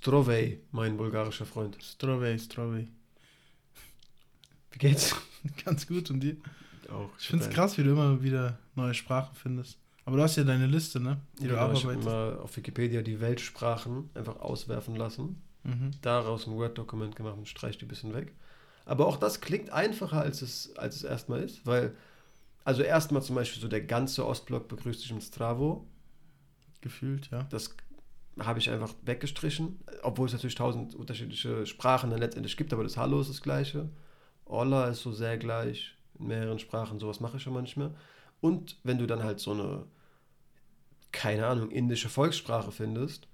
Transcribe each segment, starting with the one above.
Strovej, mein bulgarischer Freund. Strovej, Strovej. Wie geht's? Ganz gut und dir? Auch. Ich finde es krass, wie du immer wieder neue Sprachen findest. Aber du hast ja deine Liste, ne? Die du genau, ich habe immer auf Wikipedia die Weltsprachen einfach auswerfen lassen. Mhm. Daraus ein Word-Dokument gemacht und streich die ein bisschen weg. Aber auch das klingt einfacher, als es, als es erstmal ist, weil, also erstmal zum Beispiel so der ganze Ostblock begrüßt sich im Stravo. Gefühlt, ja. Das habe ich einfach weggestrichen, obwohl es natürlich tausend unterschiedliche Sprachen dann letztendlich gibt, aber das Hallo ist das gleiche. Olla ist so sehr gleich in mehreren Sprachen, sowas mache ich schon mal nicht mehr. Und wenn du dann halt so eine, keine Ahnung, indische Volkssprache findest,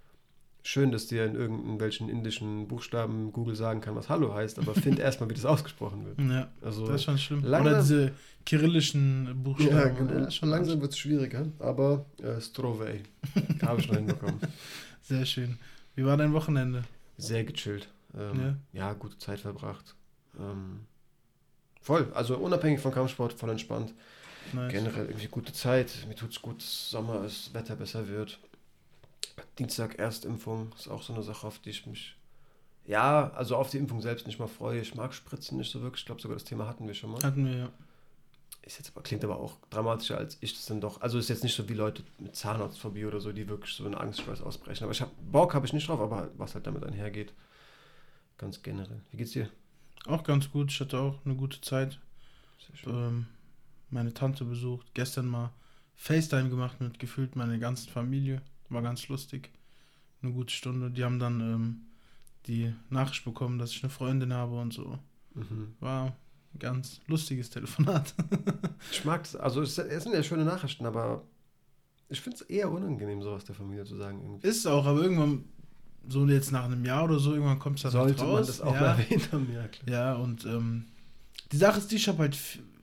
schön, dass dir in irgendwelchen indischen Buchstaben Google sagen kann, was Hallo heißt, aber find erstmal, wie das ausgesprochen wird. Ja, also das ist schon schlimm. Langsam, Oder diese kyrillischen Buchstaben. Ja, genau. Ja, schon langsam wird es schwieriger, aber äh, Strovey habe ich noch hinbekommen. Sehr schön. Wie war dein Wochenende? Sehr gechillt. Ähm, ja. ja. gute Zeit verbracht. Ähm, voll, also unabhängig von Kampfsport, voll entspannt. Nice. Generell irgendwie gute Zeit. Mir tut es gut, Sommer ist, Wetter besser wird. Dienstag Erstimpfung ist auch so eine Sache, auf die ich mich. Ja, also auf die Impfung selbst nicht mal freue. Ich mag Spritzen nicht so wirklich. Ich glaube, sogar das Thema hatten wir schon mal. Hatten wir, ja. Ist jetzt, klingt aber auch dramatischer, als ich das dann doch. Also ist jetzt nicht so wie Leute mit Zahnarztphobie oder so, die wirklich so eine Angstschweiß ausbrechen. Aber ich habe Bock habe ich nicht drauf, aber was halt damit einhergeht. Ganz generell. Wie geht's dir? Auch ganz gut. Ich hatte auch eine gute Zeit. Ähm, meine Tante besucht. Gestern mal FaceTime gemacht mit gefühlt meiner ganzen Familie. War ganz lustig. Eine gute Stunde. Die haben dann ähm, die Nachricht bekommen, dass ich eine Freundin habe und so. Mhm. War ein ganz lustiges Telefonat. ich mag es. Also es, sind ja schöne Nachrichten, aber ich finde es eher unangenehm, sowas der Familie zu sagen. Irgendwie. Ist auch, aber irgendwann, so jetzt nach einem Jahr oder so, irgendwann kommt es dann Sollte raus. man das auch ja. erwähnt haben, ja klar. Ja, und ähm, die Sache ist, ich habe halt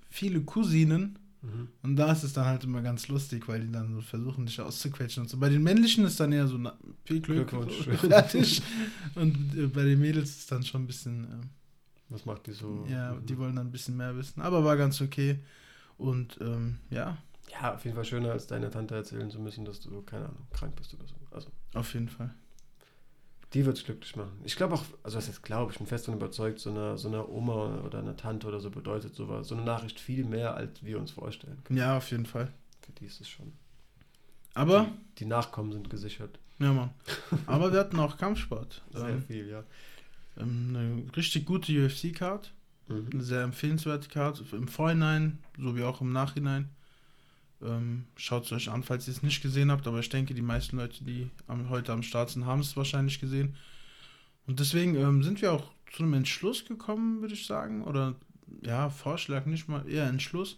viele Cousinen Mhm. Und da ist es dann halt immer ganz lustig, weil die dann so versuchen, dich auszuquetschen und so. Bei den männlichen ist dann eher so na, viel Glück Glückwunsch. fertig. und äh, bei den Mädels ist dann schon ein bisschen. Äh, Was macht die so? Ja, mhm. die wollen dann ein bisschen mehr wissen. Aber war ganz okay. Und ähm, ja. Ja, auf jeden Fall schöner, als deiner Tante erzählen zu müssen, dass du, keine Ahnung, krank bist oder so. Also. Auf jeden Fall. Die wird es glücklich machen. Ich glaube auch, also was jetzt glaube ich, bin fest und überzeugt, so einer so eine Oma oder eine Tante oder so bedeutet sowas, so eine Nachricht viel mehr, als wir uns vorstellen können. Ja, auf jeden Fall. Für die ist es schon. Aber. Die, die Nachkommen sind gesichert. Ja, Mann. Aber wir hatten auch Kampfsport. Sehr ähm, viel, ja. Ähm, eine richtig gute UFC-Card. Mhm. Eine sehr empfehlenswerte Card. Im Vorhinein, sowie auch im Nachhinein. Ähm, Schaut es euch an, falls ihr es nicht gesehen habt, aber ich denke, die meisten Leute, die am, heute am Start sind, haben es wahrscheinlich gesehen. Und deswegen ähm, sind wir auch zu einem Entschluss gekommen, würde ich sagen, oder ja, Vorschlag, nicht mal eher Entschluss,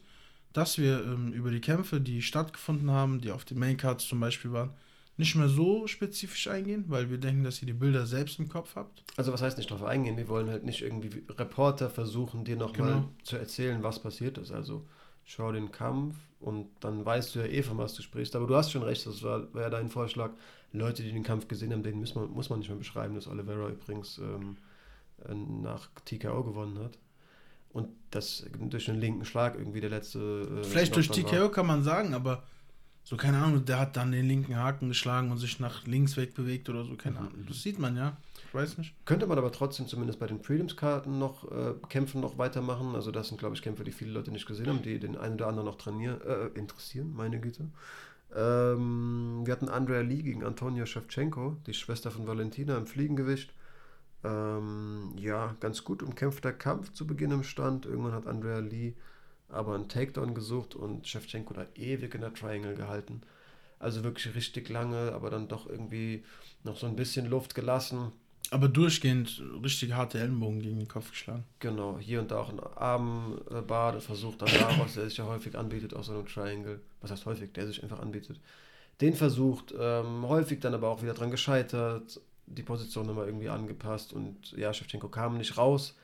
dass wir ähm, über die Kämpfe, die stattgefunden haben, die auf den Maincards zum Beispiel waren, nicht mehr so spezifisch eingehen, weil wir denken, dass ihr die Bilder selbst im Kopf habt. Also was heißt nicht darauf eingehen? Wir wollen halt nicht irgendwie Reporter versuchen, dir nochmal genau. zu erzählen, was passiert ist. Also schau den Kampf und dann weißt du ja eh, von was du sprichst. Aber du hast schon recht, das war, war ja dein Vorschlag. Leute, die den Kampf gesehen haben, denen muss man, muss man nicht mehr beschreiben, dass Oliveira übrigens ähm, äh, nach TKO gewonnen hat. Und das durch einen linken Schlag irgendwie der letzte. Äh, Vielleicht durch TKO war. kann man sagen, aber so, keine Ahnung, der hat dann den linken Haken geschlagen und sich nach links wegbewegt oder so, keine mhm. Ahnung. Das sieht man ja weiß nicht. Könnte man aber trotzdem zumindest bei den Prelims-Karten noch äh, Kämpfen noch weitermachen. Also das sind, glaube ich, Kämpfe, die viele Leute nicht gesehen haben, die den einen oder anderen noch trainieren, äh, interessieren, meine Güte. Ähm, wir hatten Andrea Lee gegen Antonia Shevchenko, die Schwester von Valentina im Fliegengewicht. Ähm, ja, ganz gut umkämpfter Kampf zu Beginn im Stand. Irgendwann hat Andrea Lee aber einen Takedown gesucht und Shevchenko da ewig in der Triangle gehalten. Also wirklich richtig lange, aber dann doch irgendwie noch so ein bisschen Luft gelassen. Aber durchgehend richtig harte Ellenbogen gegen den Kopf geschlagen. Genau, hier und da auch ein Armbad versucht dann daraus, der sich ja häufig anbietet, aus so einem Triangle. Was heißt häufig, der sich einfach anbietet. Den versucht, ähm, häufig dann aber auch wieder dran gescheitert, die Position nochmal irgendwie angepasst und ja, Shevchenko kam nicht raus.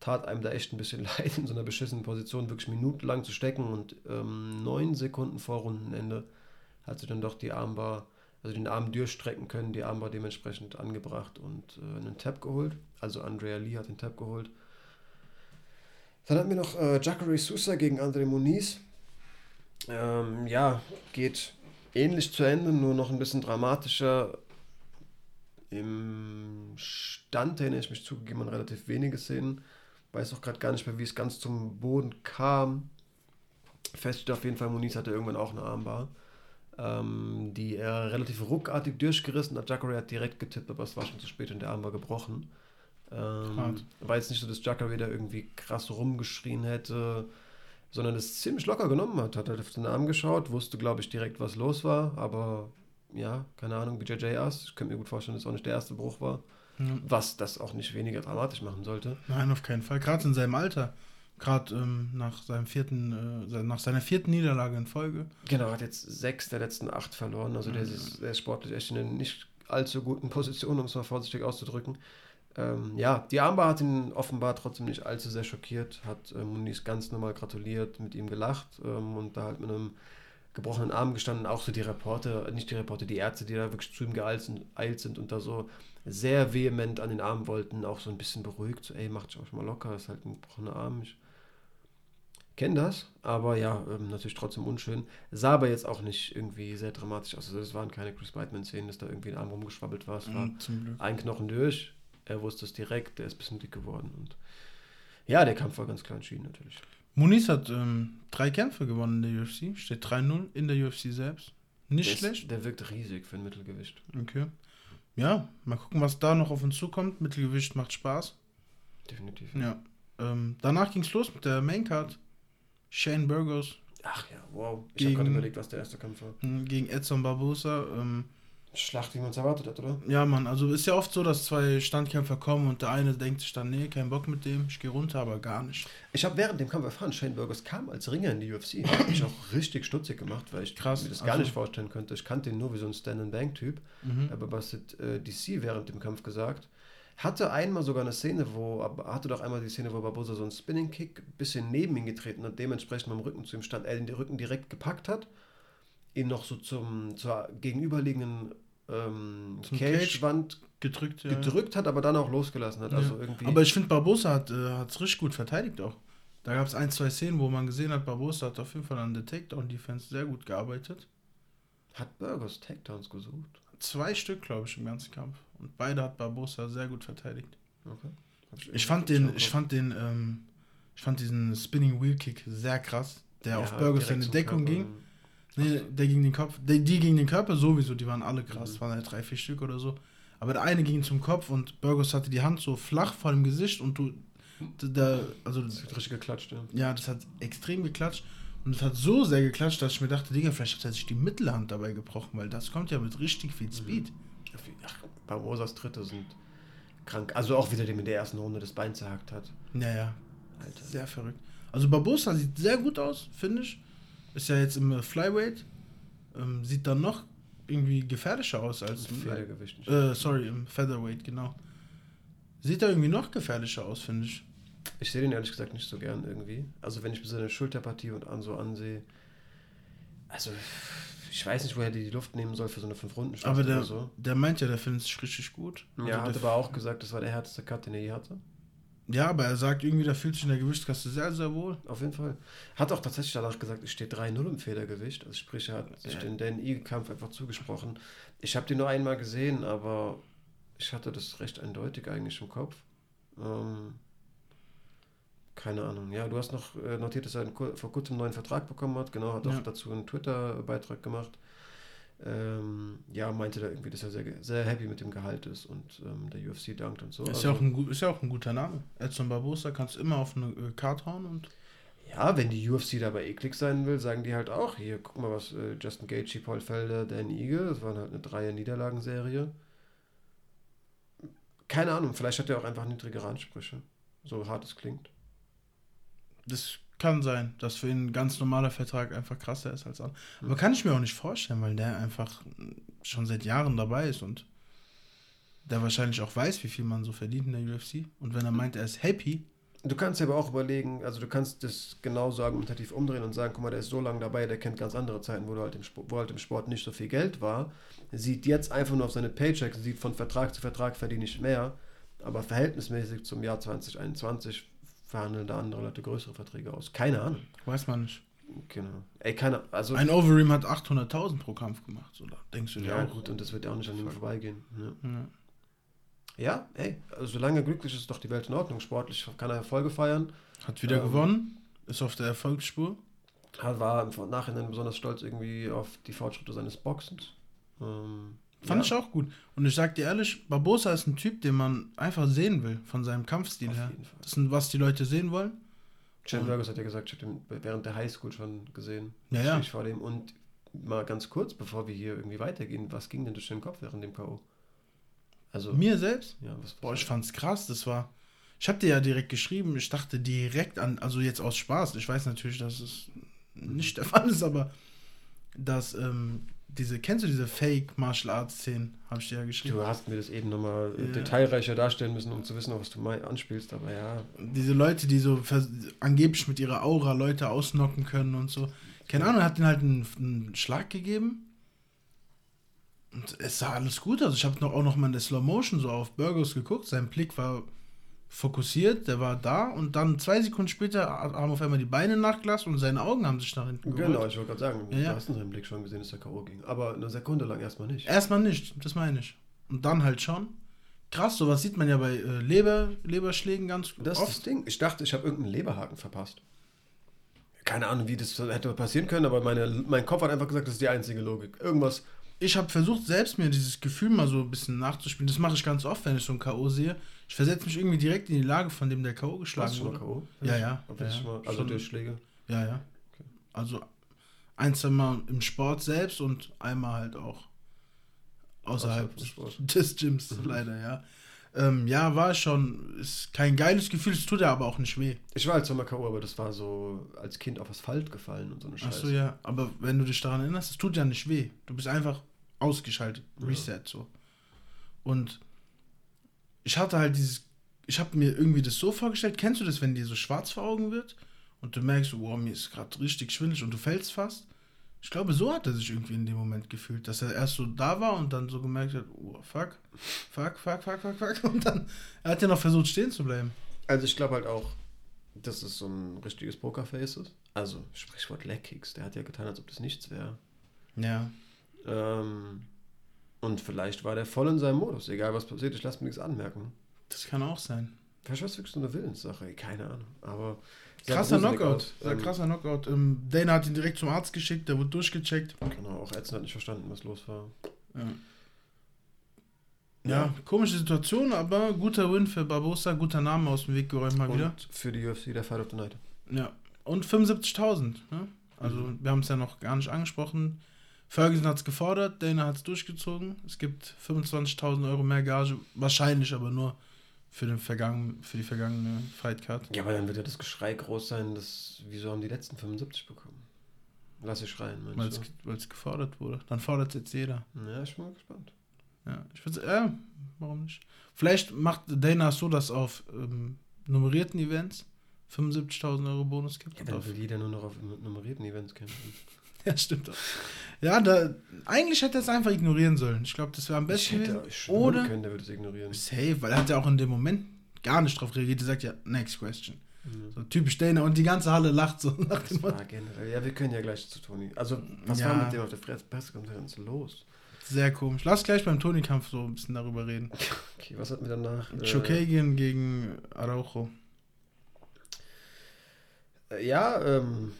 Tat einem da echt ein bisschen leid, in so einer beschissenen Position wirklich minutenlang zu stecken und ähm, neun Sekunden vor Rundenende hat sie dann doch die Armbar also den Arm durchstrecken können. Die Arm war dementsprechend angebracht und äh, einen Tab geholt. Also Andrea Lee hat den Tab geholt. Dann hatten wir noch äh, Jacare Sousa gegen Andre Muniz. Ähm, ja, geht ähnlich zu Ende, nur noch ein bisschen dramatischer. Im Stand erinnere ich mich zugegeben an relativ wenige Szenen. Weiß auch gerade gar nicht mehr, wie es ganz zum Boden kam. Fest steht auf jeden Fall, Muniz hatte irgendwann auch eine Armbar, ähm, die er relativ ruckartig durchgerissen hat. Jacare hat direkt getippt, aber es war schon zu spät und der Arm war gebrochen. Ähm, war jetzt nicht so, dass Jacare da irgendwie krass rumgeschrien hätte, sondern es ziemlich locker genommen hat. Hat halt auf den Arm geschaut, wusste, glaube ich, direkt, was los war, aber ja, keine Ahnung, wie JJ Ass. Ich könnte mir gut vorstellen, dass es auch nicht der erste Bruch war. Ja. Was das auch nicht weniger dramatisch machen sollte. Nein, auf keinen Fall. Gerade in seinem Alter. Gerade ähm, nach seinem vierten, äh, nach seiner vierten Niederlage in Folge. Genau, hat jetzt sechs der letzten acht verloren. Also der, ist, der ist sportlich echt in einer nicht allzu guten Position, um es mal vorsichtig auszudrücken. Ähm, ja, die Armbar hat ihn offenbar trotzdem nicht allzu sehr schockiert, hat äh, Muniz ganz normal gratuliert, mit ihm gelacht ähm, und da halt mit einem gebrochenen Arm gestanden. Auch so die Reporter, nicht die Reporter, die Ärzte, die da wirklich zu ihm geeilt sind, sind und da so sehr vehement an den Arm wollten, auch so ein bisschen beruhigt, so, ey, macht euch mal locker, ist halt ein gebrochener Arm. Ich kenne das, aber ja, ähm, natürlich trotzdem unschön. Sah aber jetzt auch nicht irgendwie sehr dramatisch aus. Also es waren keine Chris Weidman-Szenen, dass da irgendwie ein Arm rumgeschwabbelt war. Es war mhm, ein Knochen durch, er wusste es direkt, der ist ein bisschen dick geworden und ja, der Kampf war ganz klar entschieden natürlich. Muniz hat ähm, drei Kämpfe gewonnen in der UFC, steht 3-0 in der UFC selbst. Nicht der schlecht. Ist, der wirkt riesig für ein Mittelgewicht. Okay. Ja, mal gucken, was da noch auf uns zukommt. Mittelgewicht macht Spaß. Definitiv. Ja. Ähm, danach ging es los mit der Maincard. Shane Burgos. Ach ja, wow. Ich habe gerade überlegt, was der erste Kampf war. Hm, gegen Edson Barbosa. Ähm, Schlacht, wie man es erwartet hat, oder? Ja, Mann, also ist ja oft so, dass zwei Standkämpfer kommen und der eine denkt sich dann, nee, kein Bock mit dem, ich gehe runter, aber gar nicht. Ich habe während dem Kampf erfahren, Shane Burgos kam als Ringer in die UFC. Hat mich auch richtig stutzig gemacht, weil ich Krass, mir das gar also. nicht vorstellen könnte. Ich kannte ihn nur wie so ein Stand-and-Bank-Typ. Mhm. Aber was hat äh, DC während dem Kampf gesagt? Hatte einmal sogar eine Szene, wo, hatte doch einmal die Szene, wo Barbosa so einen Spinning-Kick ein bisschen neben ihn getreten hat, dementsprechend mit dem Rücken zu ihm stand, er den Rücken direkt gepackt hat, ihn noch so zum, zur gegenüberliegenden ähm, Cage-Wand gedrückt, ja. gedrückt hat, aber dann auch losgelassen hat. Also irgendwie aber ich finde, Barbosa hat es äh, richtig gut verteidigt auch. Da gab es ein, zwei Szenen, wo man gesehen hat, Barbosa hat auf jeden Fall an der Takedown-Defense sehr gut gearbeitet. Hat Burgos Takedowns gesucht? Zwei Stück, glaube ich, im ganzen Kampf. Und beide hat Barbosa sehr gut verteidigt. Okay. Ich, ich fand den, ich fand den, ähm, ich fand diesen Spinning Wheel Kick sehr krass, der ja, auf Burgos in die Deckung ging. Nee, der gegen den Kopf. Die, die gegen den Körper sowieso, die waren alle krass. Mhm. waren halt drei, vier Stück oder so. Aber der eine ging zum Kopf und Burgos hatte die Hand so flach vor dem Gesicht und du. Da, also, das hat richtig geklatscht, ja. Ja, das hat extrem geklatscht. Und es hat so sehr geklatscht, dass ich mir dachte, Digga, vielleicht hat er sich die Mittelhand dabei gebrochen, weil das kommt ja mit richtig viel Speed. Ach, Barbosas Dritte sind krank. Also auch wieder, dem in der ersten Runde das Bein zerhackt hat. Ja, ja. Alter. Sehr verrückt. Also Barbosa sieht sehr gut aus, finde ich. Ist ja jetzt im Flyweight. Ähm, sieht dann noch irgendwie gefährlicher aus als im Federgewicht. Äh, sorry, im Featherweight, genau. Sieht er irgendwie noch gefährlicher aus, finde ich. Ich sehe den ehrlich gesagt nicht so gern irgendwie. Also wenn ich mir seine Schulterpartie und an so ansehe, also ich weiß nicht, woher die die Luft nehmen soll für so eine 5 runden Aber der, so. der meint ja, der findet sich richtig gut. Ja, also hat aber auch gesagt, das war der härteste Cut, den er je hatte. Ja, aber er sagt irgendwie, da fühlt sich in der Gewichtskasse sehr, sehr wohl. Auf jeden Fall. Hat auch tatsächlich danach gesagt, es steht 3-0 im Federgewicht. Also sprich, er hat sich ja. den Dan Eagle-Kampf einfach zugesprochen. Ich habe den nur einmal gesehen, aber ich hatte das recht eindeutig eigentlich im Kopf. Ähm, keine Ahnung. Ja, du hast noch äh, notiert, dass er vor kurzem einen neuen Vertrag bekommen hat. Genau, hat ja. auch dazu einen Twitter-Beitrag gemacht ähm, ja, meinte da irgendwie, dass er sehr, sehr happy mit dem Gehalt ist und ähm, der UFC dankt und so. Ist, also, ja auch ein, ist ja auch ein guter Name. Edson Barbosa kannst du immer auf eine äh, Karte hauen und. Ja, wenn die UFC dabei eklig sein will, sagen die halt auch, hier, guck mal, was äh, Justin Gaethje, Paul Felder, Dan Ige, das war halt eine Dreier-Niederlagenserie. Keine Ahnung, vielleicht hat er auch einfach niedrigere Ansprüche, so hart es klingt. Das kann sein, dass für ihn ein ganz normaler Vertrag einfach krasser ist als andere. Aber kann ich mir auch nicht vorstellen, weil der einfach schon seit Jahren dabei ist und der wahrscheinlich auch weiß, wie viel man so verdient in der UFC. Und wenn er meint, er ist happy. Du kannst aber auch überlegen, also du kannst das genauso argumentativ umdrehen und sagen, guck mal, der ist so lange dabei, der kennt ganz andere Zeiten, wo, halt im, Sport, wo halt im Sport nicht so viel Geld war. Sieht jetzt einfach nur auf seine Paychecks, sieht von Vertrag zu Vertrag verdiene ich mehr. Aber verhältnismäßig zum Jahr 2021 verhandeln da andere Leute größere Verträge aus. Keine Ahnung. Weiß man nicht. Genau. Ey, keine also Ein Overeem hat 800.000 pro Kampf gemacht, oder? Denkst du dir ja, auch? Gut, und das wird ja auch nicht an ihm vorbeigehen. Ja. ja. Ja, ey, also solange er glücklich ist, ist doch die Welt in Ordnung. Sportlich kann er Erfolge feiern. Hat wieder ähm, gewonnen, ist auf der Erfolgsspur. War im Nachhinein besonders stolz irgendwie auf die Fortschritte seines Boxens. Ähm, Fand ja. ich auch gut. Und ich sag dir ehrlich, Barbosa ist ein Typ, den man einfach sehen will, von seinem Kampfstil Auf her. Das ist, was die Leute sehen wollen. Jan Burgos hat ja gesagt, ich habe ihn während der Highschool schon gesehen. Ja, ja. vor dem. Und mal ganz kurz, bevor wir hier irgendwie weitergehen, was ging denn durch den Kopf während dem K.O.? Also, Mir selbst? Ja, was, Boah, ich fand's krass. Das war. Ich habe dir ja direkt geschrieben, ich dachte direkt an, also jetzt aus Spaß. Ich weiß natürlich, dass es nicht der Fall ist, aber dass ähm, diese, kennst du diese Fake Martial Arts Szenen? Habe ich dir ja geschrieben. Du hast mir das eben nochmal ja. detailreicher darstellen müssen, um zu wissen, was du mal anspielst, aber ja. Diese Leute, die so angeblich mit ihrer Aura Leute ausnocken können und so. Keine Ahnung, hat ihnen halt einen, einen Schlag gegeben. Und es sah alles gut aus. Ich habe noch, auch noch mal in der Slow Motion so auf Burgos geguckt. Sein Blick war fokussiert, der war da und dann zwei Sekunden später haben auf einmal die Beine nachgelassen und seine Augen haben sich nach hinten geholt. Genau, ich wollte gerade sagen, ja, du hast in seinem Blick schon gesehen, dass der K.O. ging. Aber eine Sekunde lang erstmal nicht. Erstmal nicht, das meine ich. Und dann halt schon. Krass, sowas sieht man ja bei äh, Leber, Leberschlägen ganz das oft. Das ist das Ding. Ich dachte, ich habe irgendeinen Leberhaken verpasst. Keine Ahnung, wie das hätte passieren können, aber meine, mein Kopf hat einfach gesagt, das ist die einzige Logik. Irgendwas ich habe versucht, selbst mir dieses Gefühl mal so ein bisschen nachzuspielen. Das mache ich ganz oft, wenn ich so ein K.O. sehe. Ich versetze mich irgendwie direkt in die Lage, von dem der K.O. geschlagen Warst wurde. K.O.? Ja, ja. ja, ja. Mal, also Schon, Durchschläge? Ja, ja. Okay. Also ein, zwei Mal im Sport selbst und einmal halt auch außerhalb des Gyms, mhm. leider, ja. Ähm, ja, war schon, ist kein geiles Gefühl, es tut ja aber auch nicht weh. Ich war halt zweimal K.O., aber das war so als Kind auf Asphalt gefallen und so eine Scheiße. Achso, ja, aber wenn du dich daran erinnerst, es tut ja nicht weh. Du bist einfach ausgeschaltet, Reset ja. so. Und ich hatte halt dieses, ich habe mir irgendwie das so vorgestellt, kennst du das, wenn dir so schwarz vor Augen wird und du merkst, wow, mir ist gerade richtig schwindelig und du fällst fast? Ich glaube, so hat er sich irgendwie in dem Moment gefühlt, dass er erst so da war und dann so gemerkt hat, oh, fuck, fuck, fuck, fuck, fuck, fuck. Und dann, er hat ja noch versucht, stehen zu bleiben. Also ich glaube halt auch, dass es so ein richtiges Pokerface ist. Also, Sprichwort Leckkicks, der hat ja getan, als ob das nichts wäre. Ja. Ähm, und vielleicht war der voll in seinem Modus. Egal was passiert, ich lasse mir nichts anmerken. Das kann auch sein. Vielleicht war es wirklich so eine Willenssache, keine Ahnung. Aber krasser Knockout. Ähm, krasser Knockout. Ähm, Dana hat ihn direkt zum Arzt geschickt, der wurde durchgecheckt. Genau, auch Ärzte hat nicht verstanden, was los war. Ja. Ja, ja, komische Situation, aber guter Win für Barbosa, guter Name aus dem Weg geräumt mal und wieder. Für die UFC, der Fight of the Night. Ja, und 75.000. Ne? Also, mhm. wir haben es ja noch gar nicht angesprochen. Ferguson hat es gefordert, Dana hat es durchgezogen. Es gibt 25.000 Euro mehr Gage, wahrscheinlich aber nur für, den vergangen, für die vergangene Fightcard. Ja, aber dann wird ja das Geschrei groß sein, dass, wieso haben die letzten 75 bekommen? Lass ich schreien, Weil es gefordert wurde. Dann fordert es jetzt jeder. Ja, ich bin mal gespannt. Ja, ich würde ja, warum nicht? Vielleicht macht Dana so, dass auf ähm, nummerierten Events 75.000 Euro Bonus gibt. Ja, dann will jeder nur noch auf nummerierten Events kämpfen. Ja, stimmt. Ja, da, eigentlich hätte er es einfach ignorieren sollen. Ich glaube, das wäre am besten. Ich hätte ich oder können, der würde es ignorieren. Safe, weil er hat ja auch in dem Moment gar nicht drauf reagiert. Er sagt ja, next question. Mhm. So typisch Dana und die ganze Halle lacht so nach dem generell. Ja, wir können ja gleich zu Toni. Also, was ja. war mit dem auf der Pressekonferenz los? Sehr komisch. Lass gleich beim Toni-Kampf so ein bisschen darüber reden. Okay, was hatten wir danach? Chokagian äh, gegen Araujo. Äh, ja, ähm,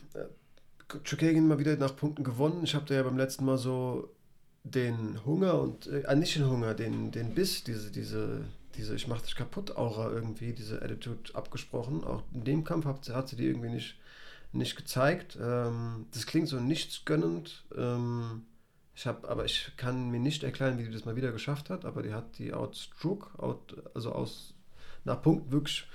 Chukagin mal wieder nach Punkten gewonnen. Ich habe da ja beim letzten Mal so den Hunger und, äh, nicht den Hunger, den, den Biss, diese, diese, diese Ich mach dich kaputt Aura irgendwie, diese Attitude abgesprochen. Auch in dem Kampf hat, hat sie die irgendwie nicht, nicht gezeigt. Ähm, das klingt so nichtsgönnend. Ähm, ich habe, aber ich kann mir nicht erklären, wie die das mal wieder geschafft hat, aber die hat die outstruck, out, also aus nach Punkten wirklich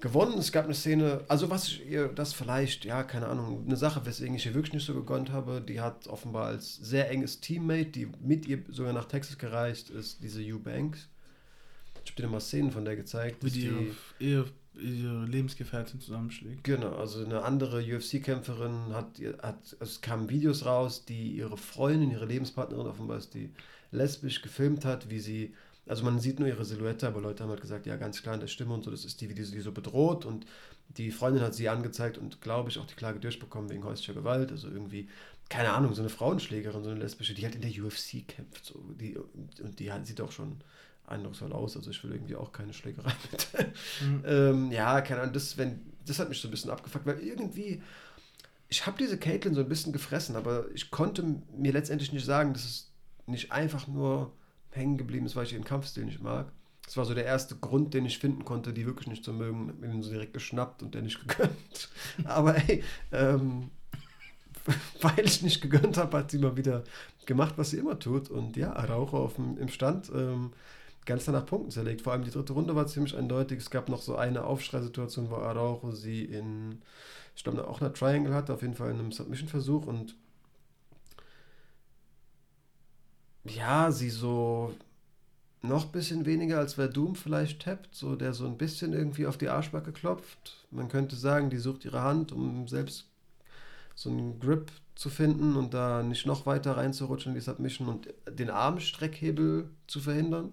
gewonnen. Es gab eine Szene, also was ihr, das vielleicht, ja, keine Ahnung, eine Sache, weswegen ich ihr wirklich nicht so gegönnt habe, die hat offenbar als sehr enges Teammate, die mit ihr sogar nach Texas gereist ist, diese Eubanks. Ich habe dir mal Szenen von der gezeigt. Wie die, die ihre Lebensgefährtin zusammenschlägt. Genau, also eine andere UFC-Kämpferin hat, hat, also es kamen Videos raus, die ihre Freundin, ihre Lebenspartnerin offenbar ist, die lesbisch gefilmt hat, wie sie also man sieht nur ihre Silhouette, aber Leute haben halt gesagt, ja, ganz klar in der Stimme und so, das ist die, wie die, die so bedroht und die Freundin hat sie angezeigt und glaube ich auch die Klage durchbekommen wegen häuslicher Gewalt, also irgendwie, keine Ahnung, so eine Frauenschlägerin, so eine lesbische, die halt in der UFC kämpft, so, die, und die sieht auch schon eindrucksvoll aus. Also ich will irgendwie auch keine Schlägerei mit. Mhm. ähm, ja, keine Ahnung, das, wenn, das hat mich so ein bisschen abgefuckt, weil irgendwie, ich habe diese Caitlyn so ein bisschen gefressen, aber ich konnte mir letztendlich nicht sagen, dass es nicht einfach nur hängen geblieben ist, weil ich ihren Kampfstil nicht mag. Das war so der erste Grund, den ich finden konnte, die wirklich nicht zu mögen. Hab mir ihn so direkt geschnappt und der nicht gegönnt. Aber ey, ähm, weil ich nicht gegönnt habe, hat sie mal wieder gemacht, was sie immer tut. Und ja, Araujo auf dem, im Stand ähm, ganz nach Punkten zerlegt. Vor allem die dritte Runde war ziemlich eindeutig. Es gab noch so eine Aufschreisituation, wo Araujo sie in, ich glaube, auch einer Triangle hatte, auf jeden Fall in einem Submission-Versuch und ja, sie so noch ein bisschen weniger, als wer Doom vielleicht tappt, so der so ein bisschen irgendwie auf die Arschbacke klopft. Man könnte sagen, die sucht ihre Hand, um selbst so einen Grip zu finden und da nicht noch weiter reinzurutschen in die Submission und den Armstreckhebel zu verhindern.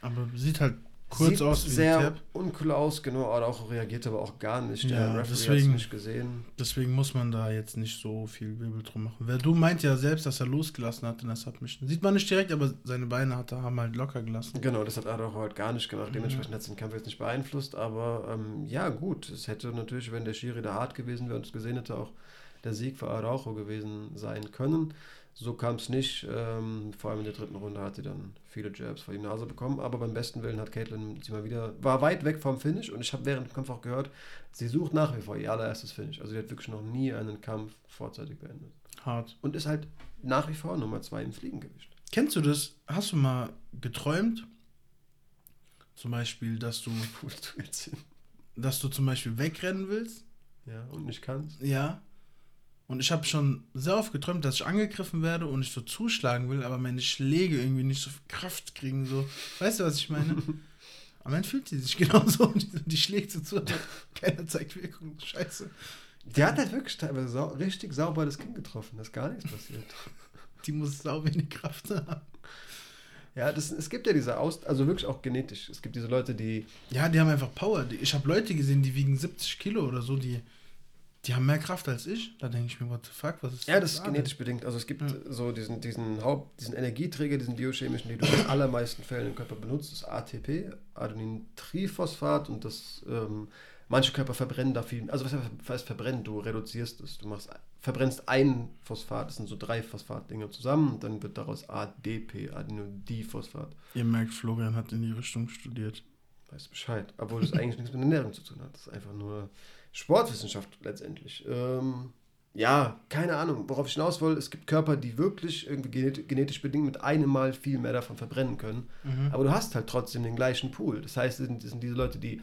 Aber sieht halt kurz Sieht aus sehr Tab. uncool aus, genau, oder auch reagiert aber auch gar nicht. Ja, Der deswegen, nicht gesehen. Deswegen muss man da jetzt nicht so viel Wirbel drum machen. Wer du meint ja selbst, dass er losgelassen hat in der Submission. Sieht man nicht direkt, aber seine Beine hat er haben halt locker gelassen. Genau, das hat er auch halt gar nicht gemacht. Dementsprechend mhm. hat es den Kampf jetzt nicht beeinflusst, aber ähm, ja, gut. Es hätte natürlich, wenn der Schiri da hart gewesen wäre und es gesehen hätte, auch der Sieg für Araujo gewesen sein können. So kam es nicht. Ähm, vor allem in der dritten Runde hat sie dann viele Jabs vor die Nase bekommen. Aber beim besten Willen hat Caitlin sie mal wieder, war weit weg vom Finish und ich habe während dem Kampf auch gehört, sie sucht nach wie vor ihr allererstes Finish. Also sie hat wirklich noch nie einen Kampf vorzeitig beendet. Hart. Und ist halt nach wie vor Nummer zwei im Fliegengewicht. Kennst du das? Hast du mal geträumt? Zum Beispiel, dass du. dass du zum Beispiel wegrennen willst? Ja, und nicht kannst? Ja. Und ich habe schon sehr oft geträumt, dass ich angegriffen werde und ich so zuschlagen will, aber meine Schläge irgendwie nicht so viel Kraft kriegen. So. Weißt du, was ich meine? Am Ende fühlt sie sich genauso und die, die schlägt so zu, keiner zeigt Wirkung. Scheiße. Der hat halt wirklich teilweise sau richtig sauber das Kind getroffen, da ist gar nichts passiert. Die muss sau wenig Kraft haben. Ja, das, es gibt ja diese Aus, also wirklich auch genetisch. Es gibt diese Leute, die. Ja, die haben einfach Power. Ich habe Leute gesehen, die wiegen 70 Kilo oder so, die die haben mehr Kraft als ich. Da denke ich mir, what the fuck, was ist Ja, das ist genetisch bedingt. Also es gibt ja. so diesen, diesen Haupt, diesen Energieträger, diesen biochemischen, den du in allermeisten Fällen im Körper benutzt, das ATP, Adenintriphosphat und das ähm, manche Körper verbrennen da viel. Also was heißt verbrennen? Du reduzierst es. Du machst verbrennst ein Phosphat, das sind so drei Phosphat-Dinge zusammen und dann wird daraus ADP, Adenodiphosphat. Ihr merkt, Florian hat in die Richtung studiert. Weißt Bescheid, obwohl es eigentlich nichts mit Ernährung zu tun hat. Das ist einfach nur Sportwissenschaft letztendlich. Ähm, ja, keine Ahnung, worauf ich hinaus will. Es gibt Körper, die wirklich irgendwie genetisch bedingt mit einem Mal viel mehr davon verbrennen können. Mhm. Aber du hast halt trotzdem den gleichen Pool. Das heißt, es sind, das sind diese Leute, die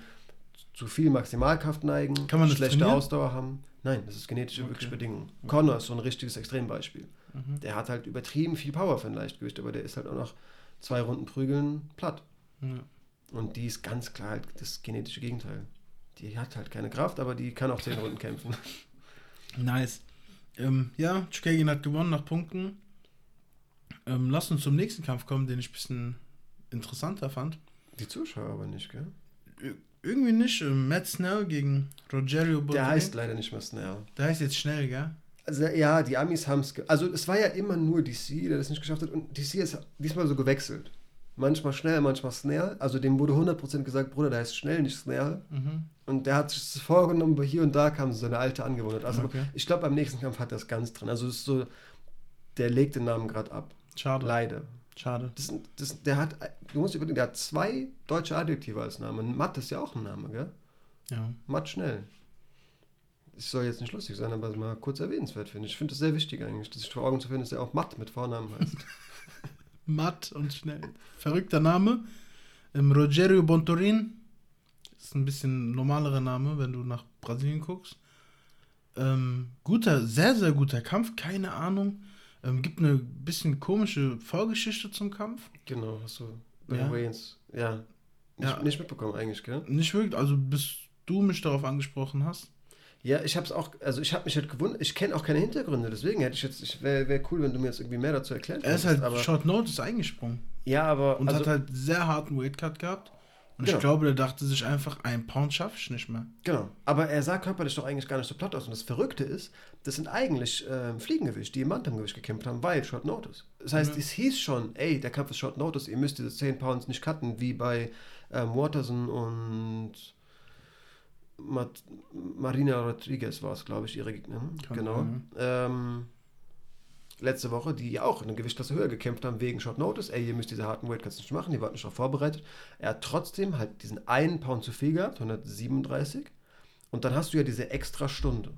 zu viel Maximalkraft neigen, schlechte trainieren? Ausdauer haben. Nein, das ist genetische okay. Bedingung. Okay. Connor ist so ein richtiges Extrembeispiel. Mhm. Der hat halt übertrieben viel Power für ein Leichtgewicht, aber der ist halt auch noch zwei Runden Prügeln platt. Ja. Und die ist ganz klar halt das genetische Gegenteil die hat halt keine Kraft, aber die kann auch zehn Runden kämpfen. Nice. Ähm, ja, Chukagin hat gewonnen nach Punkten. Ähm, lass uns zum nächsten Kampf kommen, den ich ein bisschen interessanter fand. Die Zuschauer aber nicht, gell? irgendwie nicht. Ähm, Matt Snell gegen Rogerio Bontorin. Der heißt leider nicht mehr Snell. Der heißt jetzt schnell, gell? Also ja, die Amis haben es. Also es war ja immer nur DC, der das nicht geschafft hat. Und DC ist diesmal so gewechselt manchmal schnell, manchmal Snare. Also dem wurde 100% gesagt, Bruder, der heißt schnell, nicht Snare. Mhm. Und der hat sich das vorgenommen, aber hier und da kam so seine alte Angewohnheit. Also okay. ich glaube, beim nächsten Kampf hat er es ganz drin. Also es ist so, der legt den Namen gerade ab. Schade. Leider. Schade. Das, das, der hat, du musst überlegen, der hat zwei deutsche Adjektive als Namen. Matt ist ja auch ein Name, gell? Ja. Matt schnell. Es soll jetzt nicht lustig sein, aber mal kurz erwähnenswert finde ich. Ich finde es sehr wichtig eigentlich, dass ich vor Augen zu finden, dass er auch Matt mit Vornamen heißt. matt und schnell. Verrückter Name. Ähm, Rogerio Bontorin ist ein bisschen normalerer Name, wenn du nach Brasilien guckst. Ähm, guter, sehr, sehr guter Kampf, keine Ahnung. Ähm, gibt eine bisschen komische Vorgeschichte zum Kampf. Genau, hast du bei ja. Waynes, ja. Nicht, ja. nicht mitbekommen eigentlich, gell? Nicht wirklich, also bis du mich darauf angesprochen hast. Ja, ich habe es auch, also ich habe mich halt gewundert, ich kenne auch keine Hintergründe, deswegen hätte ich jetzt, ich wäre wär cool, wenn du mir jetzt irgendwie mehr dazu erklärt Er ist halt aber, Short Notice eingesprungen. Ja, aber. Und also, hat halt sehr harten Weightcut gehabt. Und genau. ich glaube, der dachte sich einfach, ein Pound schaffe ich nicht mehr. Genau. Aber er sah körperlich doch eigentlich gar nicht so platt aus. Und das Verrückte ist, das sind eigentlich äh, Fliegengewicht, die im Bantamgewicht gekämpft haben, weil Short Notice. Das heißt, mhm. es hieß schon, ey, der Kampf ist Short Notice, ihr müsst diese 10 Pounds nicht cutten, wie bei ähm, Waterson und Mat Marina Rodriguez war es, glaube ich, ihre Gegnerin. Genau. Ähm, letzte Woche, die auch eine Gewichtsklasse höher gekämpft haben wegen Short Notice. Ey, ihr müsst diese harten Weightcuts nicht machen, die waren nicht darauf vorbereitet. Er hat trotzdem halt diesen einen Pound zu viel gehabt, 137. Und dann hast du ja diese extra Stunde.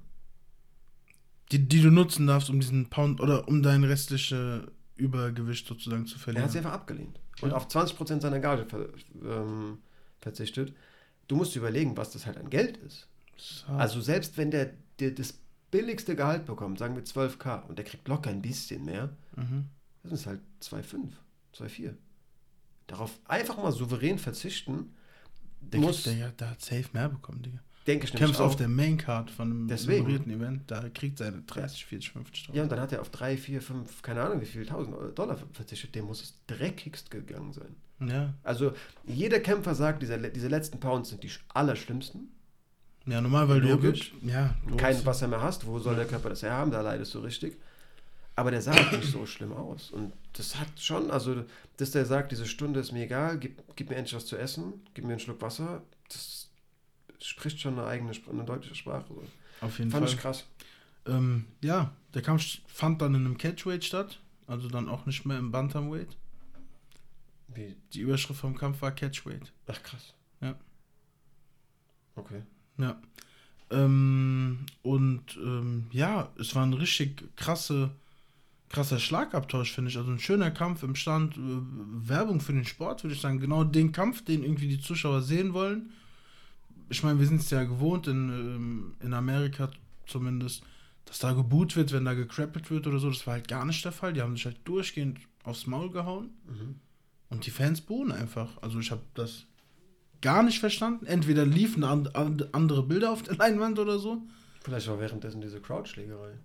Die, die du nutzen darfst, um diesen Pound oder um dein restliche Übergewicht sozusagen zu verlieren. Er hat sie einfach abgelehnt und ja. auf 20% seiner Gage ver, ähm, verzichtet. Du musst überlegen, was das halt an Geld ist. Also selbst wenn der, der das billigste Gehalt bekommt, sagen wir 12k, und der kriegt locker ein bisschen mehr, mhm. das ist halt 2,5, 2,4. Darauf einfach mal souverän verzichten. Der muss der ja da safe mehr bekommen, Digga. Denke ich Kämpft auf der Maincard von einem Deswegen. Event, da kriegt seine 30, 40, 50 Ja, und dann hat er auf 3, 4, 5, keine Ahnung wie viel, 1000 Dollar verzichtet. Dem muss es dreckigst gegangen sein. Ja. Also jeder Kämpfer sagt, diese, diese letzten Pounds sind die allerschlimmsten. Ja, normal, weil Logisch. du ja, du kein Wasser mehr hast. Wo soll der Körper das herhaben? Da leidest du richtig. Aber der sah nicht so schlimm aus. Und das hat schon, also, dass der sagt, diese Stunde ist mir egal, gib, gib mir endlich was zu essen, gib mir einen Schluck Wasser, das spricht schon eine eigene, eine deutsche Sprache. So. Auf jeden Fand Fall. Fand ich krass. Ähm, ja, der Kampf fand dann in einem Catchweight statt, also dann auch nicht mehr im Bantamweight. Wie? Die Überschrift vom Kampf war Catchweight. Ach krass. Ja. Okay. Ja. Ähm, und ähm, ja, es war ein richtig krasse, krasser Schlagabtausch, finde ich. Also ein schöner Kampf im Stand, äh, Werbung für den Sport, würde ich sagen. Genau den Kampf, den irgendwie die Zuschauer sehen wollen. Ich meine, wir sind es ja gewohnt, in, ähm, in Amerika zumindest, dass da geboot wird, wenn da gecrappelt wird oder so. Das war halt gar nicht der Fall. Die haben sich halt durchgehend aufs Maul gehauen. Mhm. Und die Fans bohnen einfach. Also ich habe das gar nicht verstanden. Entweder liefen andere Bilder auf der Leinwand oder so. Vielleicht war währenddessen diese Crowdschlägerei.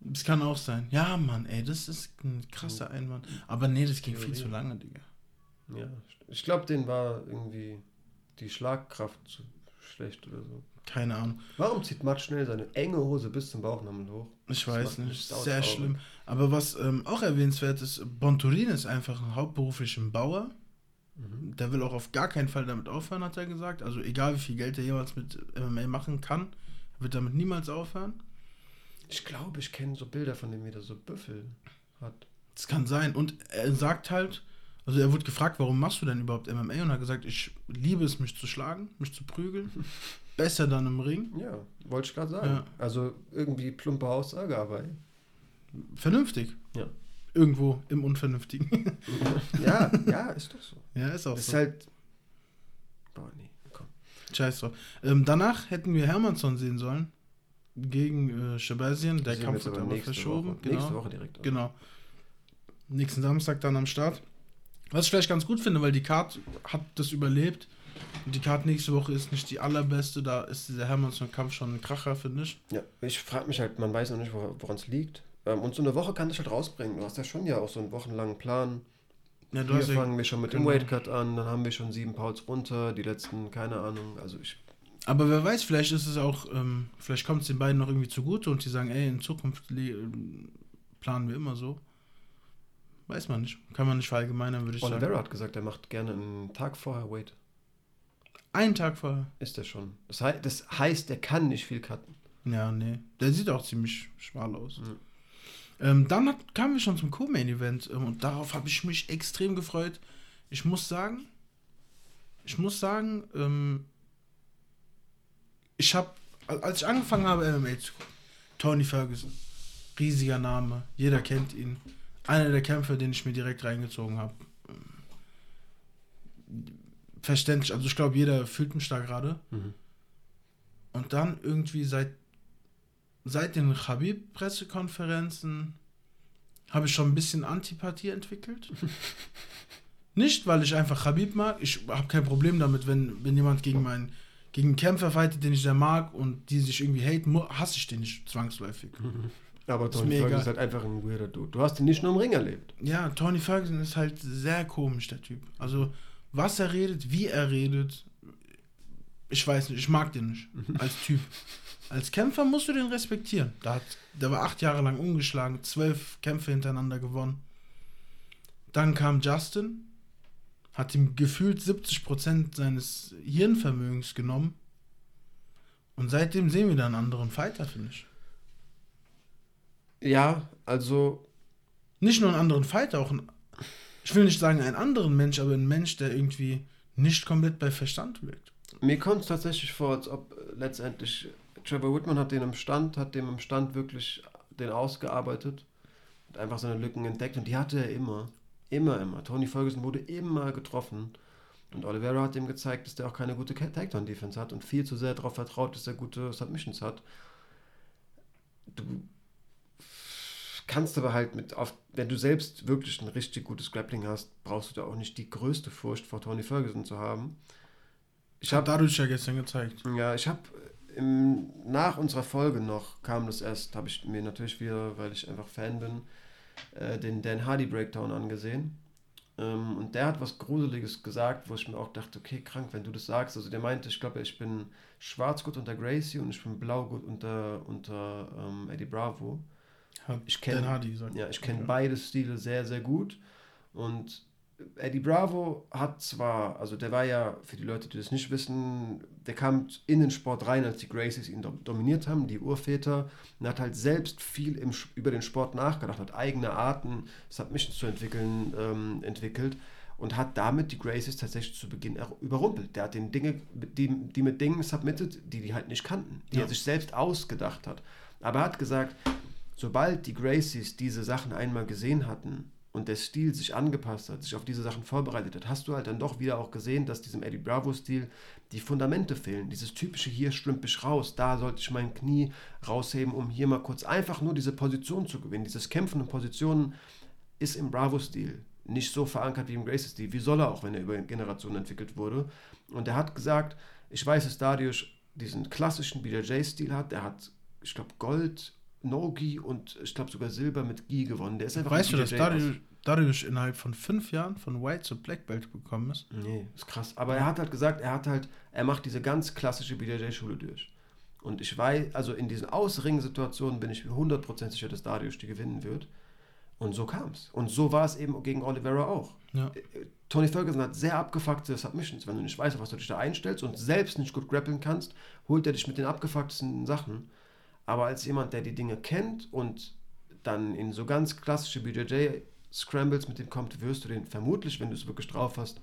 Das kann auch sein. Ja, Mann, ey, das ist ein krasser Einwand. Aber nee, das ging Theorie. viel zu lange, Digga. Ja, ich glaube, denen war irgendwie die Schlagkraft zu schlecht oder so. Keine Ahnung. Warum zieht Matt schnell seine enge Hose bis zum Bauchnabel hoch? Ich das weiß nicht. Sehr schlimm. Aber was ähm, auch erwähnenswert ist, Bonturin ist einfach ein hauptberuflicher Bauer. Mhm. Der will auch auf gar keinen Fall damit aufhören, hat er gesagt. Also egal wie viel Geld er jemals mit MMA machen kann, wird damit niemals aufhören. Ich glaube, ich kenne so Bilder von dem, wie der so Büffel hat. Das kann sein. Und er sagt halt, also er wurde gefragt, warum machst du denn überhaupt MMA? Und er hat gesagt, ich liebe es, mich zu schlagen, mich zu prügeln. Besser dann im Ring. Ja, wollte ich gerade sagen. Ja. Also irgendwie plumpe Aussage, aber. Vernünftig. Ja irgendwo im Unvernünftigen. ja, ja, ist doch so. Ja, ist auch ist so. Ist halt. Boah, nee, komm. Scheiß drauf. Ähm, danach hätten wir Hermannsson sehen sollen. Gegen äh, Shabazzian. Der Kampf wird aber verschoben. Woche. Genau. Nächste Woche direkt. Auch. Genau. Nächsten Samstag dann am Start. Was ich vielleicht ganz gut finde, weil die Card hat das überlebt. Und die Card nächste Woche ist nicht die allerbeste. Da ist dieser Hermannsson-Kampf schon ein Kracher, finde ich. Ja, ich frage mich halt, man weiß noch nicht, woran es liegt. Ähm, und so eine Woche kann ich halt rausbringen. Du hast ja schon ja auch so einen wochenlangen Plan. Ja, Hier fangen wir schon mit genau. dem Weightcut an, dann haben wir schon sieben Pounds runter, die letzten, keine Ahnung. Also ich. Aber wer weiß, vielleicht ist es auch, ähm, vielleicht kommt es den beiden noch irgendwie zugute und die sagen, ey, in Zukunft planen wir immer so. Weiß man nicht. Kann man nicht verallgemeinern, würde ich Oliveira sagen. Oliveira hat gesagt, er macht gerne einen Tag vorher Wait. Einen Tag vorher? Ist er schon. Das, he das heißt, er kann nicht viel cutten. Ja, nee. Der sieht auch ziemlich schmal aus. Mhm. Ähm, dann hat, kamen wir schon zum Co-Main-Event ähm, und darauf habe ich mich extrem gefreut. Ich muss sagen, ich muss sagen, ähm, ich habe, als ich angefangen habe, MMA zu gucken, Tony Ferguson, riesiger Name, jeder kennt ihn. Einer der Kämpfer, den ich mir direkt reingezogen habe. Verständlich, also ich glaube, jeder fühlt mich da gerade. Mhm. Und dann irgendwie seit seit den Khabib-Pressekonferenzen habe ich schon ein bisschen Antipathie entwickelt. Nicht, weil ich einfach Khabib mag. Ich habe kein Problem damit, wenn, wenn jemand gegen meinen gegen einen Kämpfer fightet, den ich sehr mag und die sich irgendwie haten, hasse ich den nicht zwangsläufig. Aber Tony Ferguson ist halt einfach ein weirder Dude. Du hast ihn nicht nur im Ring erlebt. Ja, Tony Ferguson ist halt sehr komisch, der Typ. Also was er redet, wie er redet. Ich weiß nicht, ich mag den nicht als Typ. Als Kämpfer musst du den respektieren. Der, hat, der war acht Jahre lang ungeschlagen, zwölf Kämpfe hintereinander gewonnen. Dann kam Justin, hat ihm gefühlt 70% seines Hirnvermögens genommen. Und seitdem sehen wir da einen anderen Fighter, finde ich. Ja, also. Nicht nur einen anderen Fighter, auch ein. Ich will nicht sagen einen anderen Mensch, aber ein Mensch, der irgendwie nicht komplett bei Verstand wirkt. Mir kommt es tatsächlich vor, als ob letztendlich Trevor Whitman hat den im Stand, hat dem im Stand wirklich den ausgearbeitet und einfach seine Lücken entdeckt und die hatte er immer. Immer, immer. Tony Ferguson wurde immer getroffen. Und Oliveira hat ihm gezeigt, dass der auch keine gute Takedown-Defense hat und viel zu sehr darauf vertraut, dass er gute Submissions hat. Du kannst aber halt mit, auf, wenn du selbst wirklich ein richtig gutes Grappling hast, brauchst du da auch nicht die größte Furcht vor Tony Ferguson zu haben. Ich habe dadurch ja gestern gezeigt. Ja, ich habe nach unserer Folge noch kam das erst, habe ich mir natürlich wieder, weil ich einfach Fan bin, äh, den Dan Hardy Breakdown angesehen. Ähm, und der hat was Gruseliges gesagt, wo ich mir auch dachte, okay, krank, wenn du das sagst. Also der meinte, ich glaube, ich bin schwarz gut unter Gracie und ich bin blau gut unter, unter ähm, Eddie Bravo. Ich kenn, Dan Hardy gesagt. Ja, ich kenne okay. beide Stile sehr, sehr gut. Und Eddie Bravo hat zwar, also der war ja, für die Leute, die das nicht wissen, der kam in den Sport rein, als die Gracies ihn dominiert haben, die Urväter, und hat halt selbst viel im, über den Sport nachgedacht, hat eigene Arten, Submissions zu entwickeln, ähm, entwickelt und hat damit die Gracies tatsächlich zu Beginn überrumpelt. Der hat den Dinge, die, die mit Dingen submitted, die die halt nicht kannten, die ja. er sich selbst ausgedacht hat. Aber er hat gesagt, sobald die Gracies diese Sachen einmal gesehen hatten, und der Stil sich angepasst hat, sich auf diese Sachen vorbereitet hat, hast du halt dann doch wieder auch gesehen, dass diesem Eddie Bravo-Stil die Fundamente fehlen. Dieses typische hier stümpe ich raus, da sollte ich mein Knie rausheben, um hier mal kurz einfach nur diese Position zu gewinnen. Dieses Kämpfen in Positionen ist im Bravo-Stil nicht so verankert wie im Gracie-Stil. Wie soll er auch, wenn er über Generationen entwickelt wurde? Und er hat gesagt, ich weiß, dass Darius diesen klassischen BJJ-Stil hat. Er hat, ich glaube, Gold No-Gi und ich glaube sogar Silber mit Gi gewonnen. Der ist einfach Weißt du, dass Darius, Darius innerhalb von fünf Jahren von White zu Black Belt gekommen ist? Nee, ist krass. Aber er hat halt gesagt, er hat halt, er macht diese ganz klassische BJJ-Schule durch. Und ich weiß, also in diesen Ausring-Situationen bin ich mir 100% sicher, dass Darius die gewinnen wird. Und so kam es. Und so war es eben gegen Oliveira auch. Ja. Äh, Tony Ferguson hat sehr abgefuckte Submissions. Wenn du nicht weißt, auf was du dich da einstellst und selbst nicht gut grappeln kannst, holt er dich mit den abgefucktesten Sachen. Aber als jemand, der die Dinge kennt und dann in so ganz klassische BJJ-Scrambles mit dem kommt, wirst du den vermutlich, wenn du es wirklich drauf hast,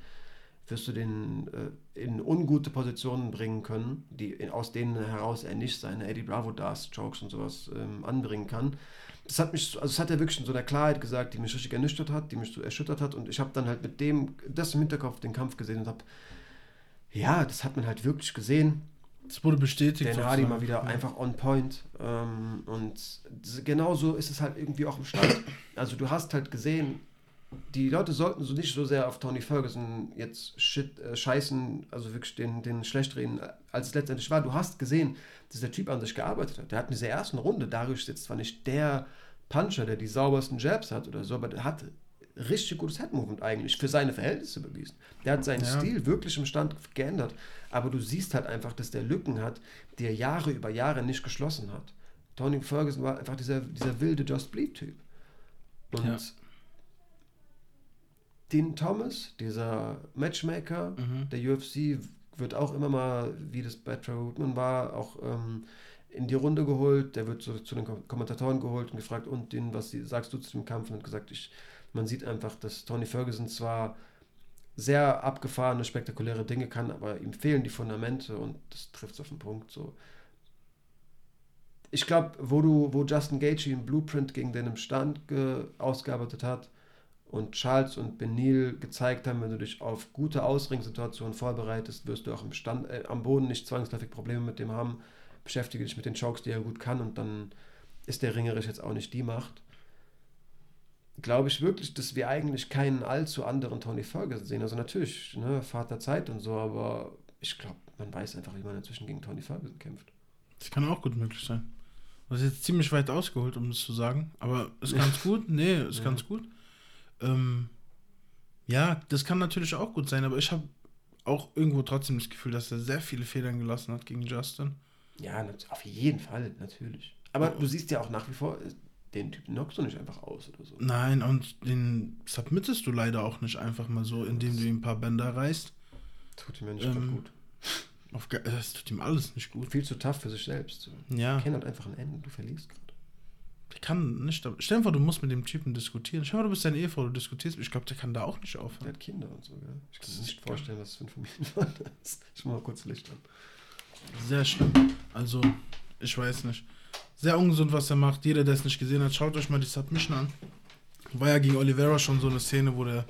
wirst du den äh, in ungute Positionen bringen können, die in, aus denen heraus er nicht seine Eddie Bravo Dars, Jokes und sowas ähm, anbringen kann. Das hat mich, also das hat er wirklich in so einer Klarheit gesagt, die mich richtig ernüchtert hat, die mich so erschüttert hat und ich habe dann halt mit dem, das im Hinterkopf den Kampf gesehen und habe, ja, das hat man halt wirklich gesehen es wurde bestätigt. Den Hardy mal wieder einfach on point. Ähm, und genauso ist es halt irgendwie auch im Stand. Also du hast halt gesehen, die Leute sollten so nicht so sehr auf Tony Ferguson jetzt shit, äh, scheißen, also wirklich den, den schlecht reden, als es letztendlich war. Du hast gesehen, dass der Typ an sich gearbeitet hat. Der hat in dieser ersten Runde, Darius ist jetzt zwar nicht der Puncher, der die saubersten Jabs hat oder so, aber der hat richtig gutes Head-Movement eigentlich für seine Verhältnisse bewiesen. Der hat seinen ja. Stil wirklich im Stand geändert. Aber du siehst halt einfach, dass der Lücken hat, die er Jahre über Jahre nicht geschlossen hat. Tony Ferguson war einfach dieser, dieser wilde Just Bleed-Typ. Und ja. Dean Thomas, dieser Matchmaker mhm. der UFC, wird auch immer mal, wie das bei Trevor Woodman war, auch ähm, in die Runde geholt. Der wird so, zu den Kommentatoren geholt und gefragt, und den, was sagst du zu dem Kampf? Und hat gesagt, ich man sieht einfach, dass Tony Ferguson zwar sehr abgefahrene, spektakuläre Dinge kann, aber ihm fehlen die Fundamente und das trifft es auf den Punkt. So. Ich glaube, wo du, wo Justin Gaethje einen Blueprint gegen den im Stand ausgearbeitet hat und Charles und Benil gezeigt haben, wenn du dich auf gute Ausringsituationen vorbereitest, wirst du auch im Stand, äh, am Boden nicht zwangsläufig Probleme mit dem haben. Beschäftige dich mit den Chokes, die er gut kann und dann ist der ringerisch jetzt auch nicht die Macht glaube ich wirklich, dass wir eigentlich keinen allzu anderen Tony Ferguson sehen. Also natürlich, ne, Vater Zeit und so, aber ich glaube, man weiß einfach, wie man inzwischen gegen Tony Ferguson kämpft. Das kann auch gut möglich sein. Das ist jetzt ziemlich weit ausgeholt, um das zu sagen, aber ist ganz gut. Nee, ist ja. ganz gut. Ähm, Ja, das kann natürlich auch gut sein, aber ich habe auch irgendwo trotzdem das Gefühl, dass er sehr viele Federn gelassen hat gegen Justin. Ja, auf jeden Fall, natürlich. Aber du siehst ja auch nach wie vor, den Typen knockst du nicht einfach aus oder so. Nein, und den submittest du leider auch nicht einfach mal so, indem du ihm ein paar Bänder reißt. Tut ihm ja nicht ähm, gut. Auf, das tut ihm alles nicht gut. Viel zu tough für sich selbst. Ja. Er kennt halt einfach ein Ende, du verlierst gerade. Der kann nicht. Stell dir vor, du musst mit dem Typen diskutieren. Stell dir vor, du bist deine Ehefrau, du diskutierst. Ich glaube, der kann da auch nicht aufhören. Der hat Kinder und so, gell? Ich kann mir nicht vorstellen, was das für ein Familienmann ist. Ich mach mal kurz Licht an. Sehr schlimm. Also, ich weiß nicht. Sehr ungesund, was er macht. Jeder, der es nicht gesehen hat, schaut euch mal die Submission an. War ja gegen Oliveira schon so eine Szene, wo der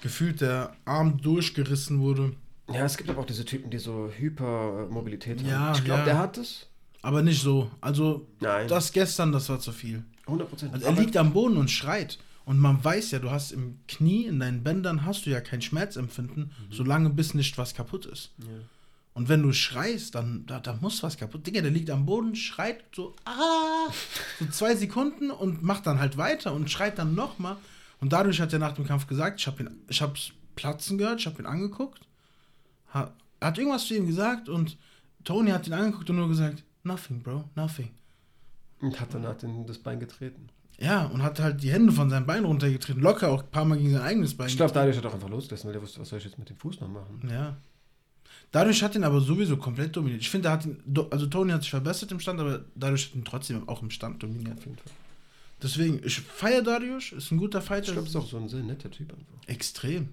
gefühlt der Arm durchgerissen wurde. Ja, es gibt aber auch diese Typen, die so Hypermobilität ja, haben. Ich glaube, ja. der hat es. Aber nicht so. Also, Nein. das gestern, das war zu viel. 100 Prozent. Also, er liegt am Boden und schreit. Und man weiß ja, du hast im Knie, in deinen Bändern, hast du ja kein Schmerzempfinden, mhm. solange bis nicht was kaputt ist. Ja. Und wenn du schreist, dann da, da muss was kaputt. Digga, der liegt am Boden, schreit so, ah, so zwei Sekunden und macht dann halt weiter und schreit dann nochmal. Und dadurch hat er nach dem Kampf gesagt, ich habe ihn, ich hab's platzen gehört, ich habe ihn angeguckt, hat, hat irgendwas zu ihm gesagt und Tony hat ihn angeguckt und nur gesagt, nothing, bro, nothing. Und hat dann hat ihn das Bein getreten. Ja, und hat halt die Hände von seinem Bein runtergetreten, locker auch ein paar Mal gegen sein eigenes Bein. Ich glaube, dadurch hat er auch einfach losgelassen, weil er wusste, was soll ich jetzt mit dem Fuß noch machen. Ja. Dadurch hat ihn aber sowieso komplett dominiert. Ich finde, er hat ihn, also Tony hat sich verbessert im Stand, aber dadurch hat ihn trotzdem auch im Stand dominiert. Auf jeden Fall. Deswegen, ich feiere Darius, ist ein guter Fighter. Ich glaube, ist auch so ein sehr netter Typ einfach. Extrem.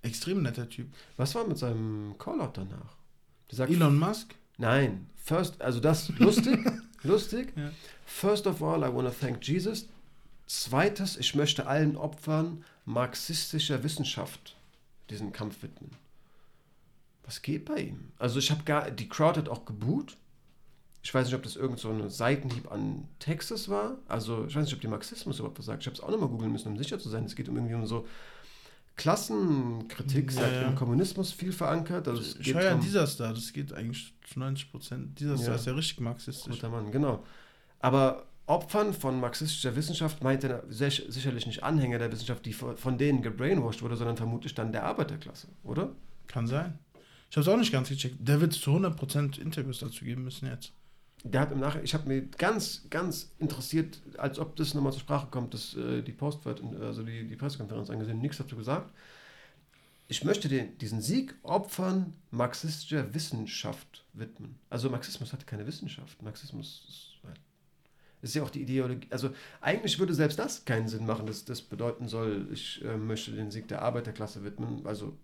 Extrem netter Typ. Was war mit seinem Callout danach? Sagt, Elon Musk? Nein, first, also das lustig, lustig. Ja. First of all, I want to thank Jesus. Zweites, ich möchte allen Opfern marxistischer Wissenschaft diesen Kampf widmen was geht bei ihm? Also ich habe gar, die Crowd hat auch geboot. Ich weiß nicht, ob das irgend so ein Seitenhieb an Texas war. Also ich weiß nicht, ob die Marxismus überhaupt was sagt. Ich habe es auch nochmal googeln müssen, um sicher zu sein. Es geht um irgendwie um so Klassenkritik, ja, seit ja. dem Kommunismus viel verankert. Also es ich höre ja dieser Star, das geht eigentlich zu 90 Prozent. Dieser Star ja. ist ja richtig marxistisch. Guter Mann, genau. Aber Opfern von marxistischer Wissenschaft meint er sicherlich nicht Anhänger der Wissenschaft, die von denen gebrainwashed wurde, sondern vermutlich dann der Arbeiterklasse, oder? Kann sein. Ich habe es auch nicht ganz gecheckt. Der wird zu 100% Interviews dazu geben müssen jetzt. Der hat im Nachhinein, ich habe mir ganz, ganz interessiert, als ob das nochmal zur Sprache kommt, dass äh, die Post wird, also die, die Pressekonferenz angesehen, nichts dazu gesagt. Ich möchte den, diesen Sieg Opfern marxistischer Wissenschaft widmen. Also Marxismus hatte keine Wissenschaft. Marxismus ist, halt, ist ja auch die Ideologie. Also eigentlich würde selbst das keinen Sinn machen, dass das bedeuten soll, ich äh, möchte den Sieg der Arbeiterklasse widmen. Also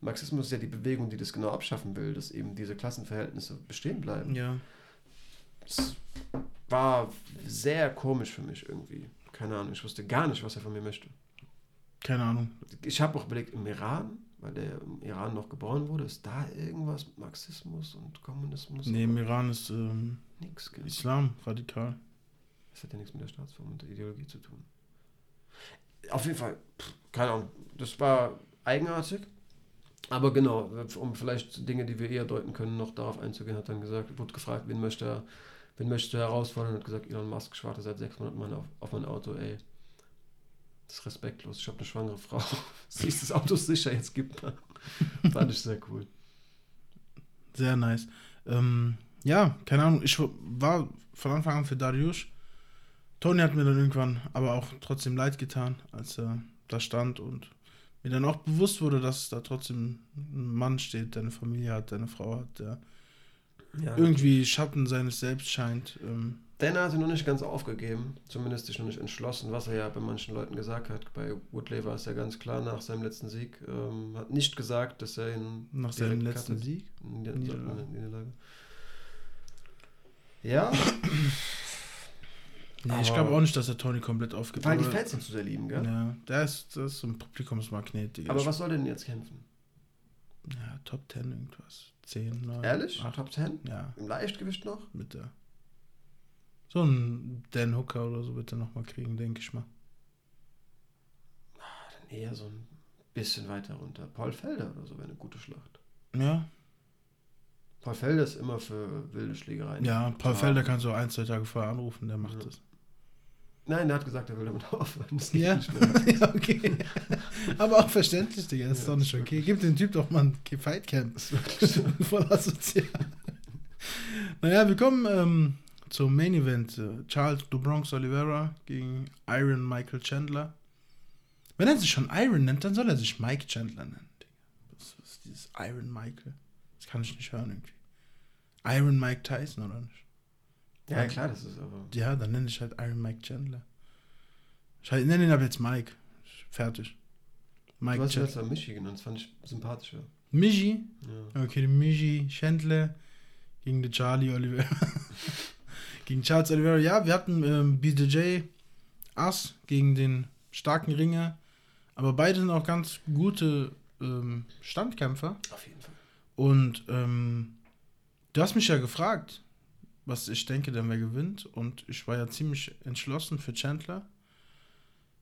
Marxismus ist ja die Bewegung, die das genau abschaffen will, dass eben diese Klassenverhältnisse bestehen bleiben. Ja. Es war sehr komisch für mich irgendwie. Keine Ahnung, ich wusste gar nicht, was er von mir möchte. Keine Ahnung. Ich habe auch überlegt, im Iran, weil der im Iran noch geboren wurde, ist da irgendwas mit Marxismus und Kommunismus? Nee, im Iran ist ähm, nix, Islam radikal. Das hat ja nichts mit der Staatsform und der Ideologie zu tun. Auf jeden Fall, pff, keine Ahnung, das war eigenartig. Aber genau, um vielleicht Dinge, die wir eher deuten können, noch darauf einzugehen, hat dann gesagt, wurde gefragt, wen möchte er, wen möchte er herausfordern und hat gesagt, Elon Musk schwarte seit sechs Monaten auf, auf mein Auto, ey. Das ist respektlos. Ich habe eine schwangere Frau. Sie ist das Auto sicher, jetzt gibt man. Fand ich sehr cool. Sehr nice. Ähm, ja, keine Ahnung. Ich war von Anfang an für Darius. Tony hat mir dann irgendwann aber auch trotzdem leid getan, als er da stand und mir dann auch bewusst wurde, dass da trotzdem ein Mann steht, der eine Familie hat, der eine Frau hat, der ja. irgendwie Schatten seines Selbst scheint. Ähm. Denner hat er noch nicht ganz aufgegeben, zumindest sich noch nicht entschlossen, was er ja bei manchen Leuten gesagt hat. Bei Woodley war es ja ganz klar nach seinem letzten Sieg. Ähm, hat nicht gesagt, dass er ihn. Nach seinem letzten hatte. Sieg? Niederlage. Niederlage. Ja. Nee, ich glaube auch nicht, dass der Tony komplett aufgibt. Weil die Fans sind zu sehr lieben, gell? Ja, der ist, das ist ein Publikumsmagnet. Digga. Aber was soll denn jetzt kämpfen? Ja, Top 10 irgendwas. 10, 9. Ehrlich? 8. Top 10? Ja. Im Leichtgewicht noch? Mit der. So ein Dan Hooker oder so wird er nochmal kriegen, denke ich mal. Ah, dann eher so ein bisschen weiter runter. Paul Felder oder so wäre eine gute Schlacht. Ja, Paul Felder ist immer für wilde Schlägereien. Ja, Paul Felder kannst du ein, zwei Tage vorher anrufen, der macht ja. das. Nein, der hat gesagt, er will damit aufhören. Ja. ja, okay. Aber auch verständlich, Digga. Das ist ja, doch nicht okay. Gib den Typ doch mal ein Fightcamp. Das ist so. Voll asozial. naja, wir kommen ähm, zum Main Event. Charles Dubronx Oliveira gegen Iron Michael Chandler. Wenn er sich schon Iron nennt, dann soll er sich Mike Chandler nennen. Was ist dieses Iron Michael? Das kann ich nicht hören irgendwie. Iron Mike Tyson oder nicht? Ja, klar, das ist aber. Ja, dann nenne ich halt Iron Mike Chandler. Ich halt, nenne ihn aber jetzt Mike. Fertig. Mike du hast Chandler. jetzt Michi genannt, das fand ich sympathischer. Michi? Ja. Okay, Michi Chandler gegen den Charlie Oliver. gegen Charles Oliveira. Ja, wir hatten ähm, BJJ Ass gegen den starken Ringer. Aber beide sind auch ganz gute ähm, Standkämpfer. Auf jeden Fall. Und ähm, du hast mich ja gefragt, was ich denke, denn wer gewinnt. Und ich war ja ziemlich entschlossen für Chandler.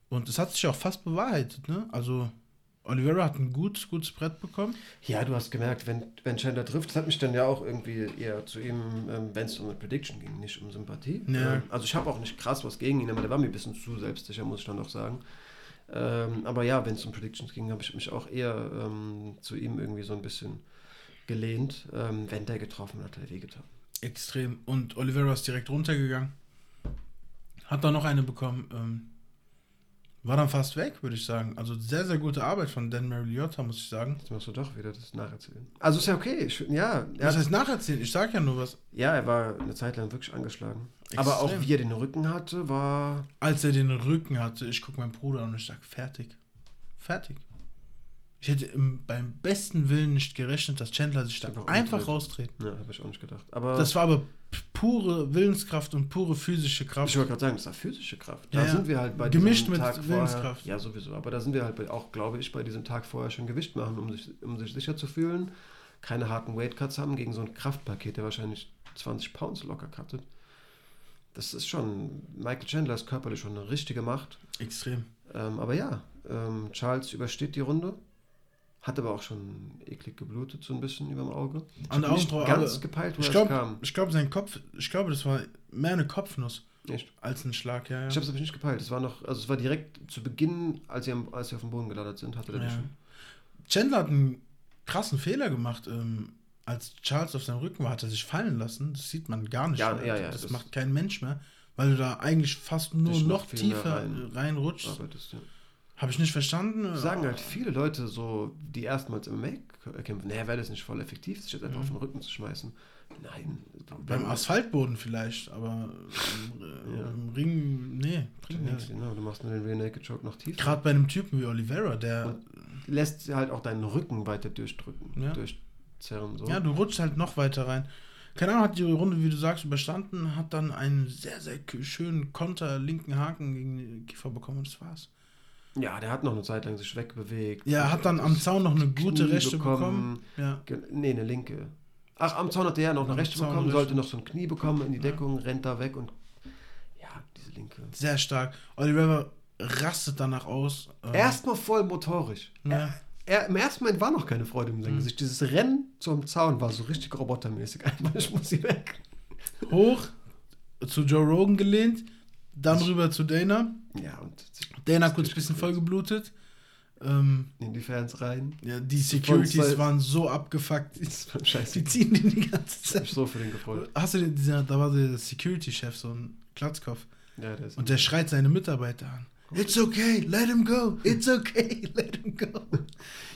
Und es hat sich auch fast bewahrheitet, ne? Also Oliveira hat ein gutes, gutes Brett bekommen. Ja, du hast gemerkt, wenn, wenn Chandler trifft, das hat mich dann ja auch irgendwie eher zu ihm, ähm, wenn es um eine Prediction ging, nicht um Sympathie. Ja. Ähm, also ich habe auch nicht krass was gegen ihn, aber der war mir ein bisschen zu selbstsicher, muss ich dann auch sagen. Ähm, aber ja, wenn es um Predictions ging, habe ich mich auch eher ähm, zu ihm irgendwie so ein bisschen gelehnt. Ähm, wenn der getroffen hat, hat er wehgetan. Extrem. Und Oliveira ist direkt runtergegangen. Hat da noch eine bekommen. Ähm, war dann fast weg, würde ich sagen. Also sehr, sehr gute Arbeit von Dan Mariotta, muss ich sagen. Jetzt machst du doch wieder das Nacherzählen. Also ist ja okay. Ich, ja, was heißt Nacherzählen? Ich sag ja nur was. Ja, er war eine Zeit lang wirklich angeschlagen. Extrem. Aber auch wie er den Rücken hatte, war. Als er den Rücken hatte, ich gucke meinen Bruder an und ich sag, fertig. Fertig. Ich hätte im, beim besten Willen nicht gerechnet, dass Chandler sich da einfach, einfach raustreten. Ja, habe ich auch nicht gedacht. Aber das war aber pure Willenskraft und pure physische Kraft. Ich wollte gerade sagen, das war physische Kraft. Da ja, sind wir halt bei Gemischt mit Tag Willenskraft. Vorher, ja, sowieso. Aber da sind wir halt auch, glaube ich, bei diesem Tag vorher schon Gewicht machen, um sich, um sich sicher zu fühlen. Keine harten Weightcuts haben gegen so ein Kraftpaket, der wahrscheinlich 20 Pounds locker cuttet. Das ist schon, Michael Chandler ist körperlich schon eine richtige Macht. Extrem. Ähm, aber ja, ähm, Charles übersteht die Runde hat aber auch schon eklig geblutet, so ein bisschen über dem Auge. Ich An der Augenbraue. Ganz gepeilt, wo ich glaub, kam. Ich glaube, sein Kopf, ich glaube, das war mehr eine Kopfnuss. Echt? Als ein Schlag, ja, ja. Ich habe es aber nicht gepeilt. Es war noch, also es war direkt zu Beginn, als sie, am, als sie auf dem Boden gelandet sind, hatte er ja. schon. Chandler hat einen krassen Fehler gemacht. Ähm, als Charles auf seinem Rücken war, hat er sich fallen lassen. Das sieht man gar nicht ja, mehr. Ja, ja, das, das, macht kein Mensch mehr, weil du da eigentlich fast nur noch tiefer rein, reinrutschst. Arbeitest, ja. Habe ich nicht verstanden. Sagen halt viele Leute so, die erstmals im Make kämpfen, naja, wäre das nicht voll effektiv, sich jetzt einfach mhm. auf den Rücken zu schmeißen. Nein. Beim Asphaltboden vielleicht, aber äh, ja. im Ring, nee. Nichts, genau, du machst nur den Real Naked Choke noch tiefer. Gerade bei einem Typen wie Oliveira, der... Und lässt halt auch deinen Rücken weiter durchdrücken, ja. durchzerren. So. Ja, du rutschst halt noch weiter rein. Keine Ahnung, hat die Runde, wie du sagst, überstanden, hat dann einen sehr, sehr schönen Konter, linken Haken gegen den Kiefer bekommen und das war's. Ja, der hat noch eine Zeit lang sich wegbewegt. Ja, hat dann am Zaun noch eine gute Knie rechte bekommen. bekommen. Ja. Nee, eine linke. Ach, am Zaun hat der ja noch eine rechte Zaun bekommen, sollte noch so ein Knie bekommen in die Deckung, ja. rennt da weg und ja, diese linke. Sehr stark. Oliver rastet danach aus. Ähm, Erstmal voll motorisch. Ja. Er, er, Im ersten Moment war noch keine Freude in seinem mhm. Gesicht. Dieses Rennen zum Zaun war so richtig robotermäßig. Einfach, ich muss sie weg. Hoch zu Joe Rogan gelehnt, dann rüber zu Dana. Ja, und Dana kurz ein bisschen vollgeblutet. Ähm, in die Fans rein. Ja, die Securities waren so abgefuckt. Die ziehen den die ganze Zeit. Ich hab so für den gefreut. Hast du den, dieser, da war der Security-Chef, so ein Klatzkopf. Ja, der ist Und der schreit seine Mitarbeiter an. It's okay, let him go. It's okay, let him go.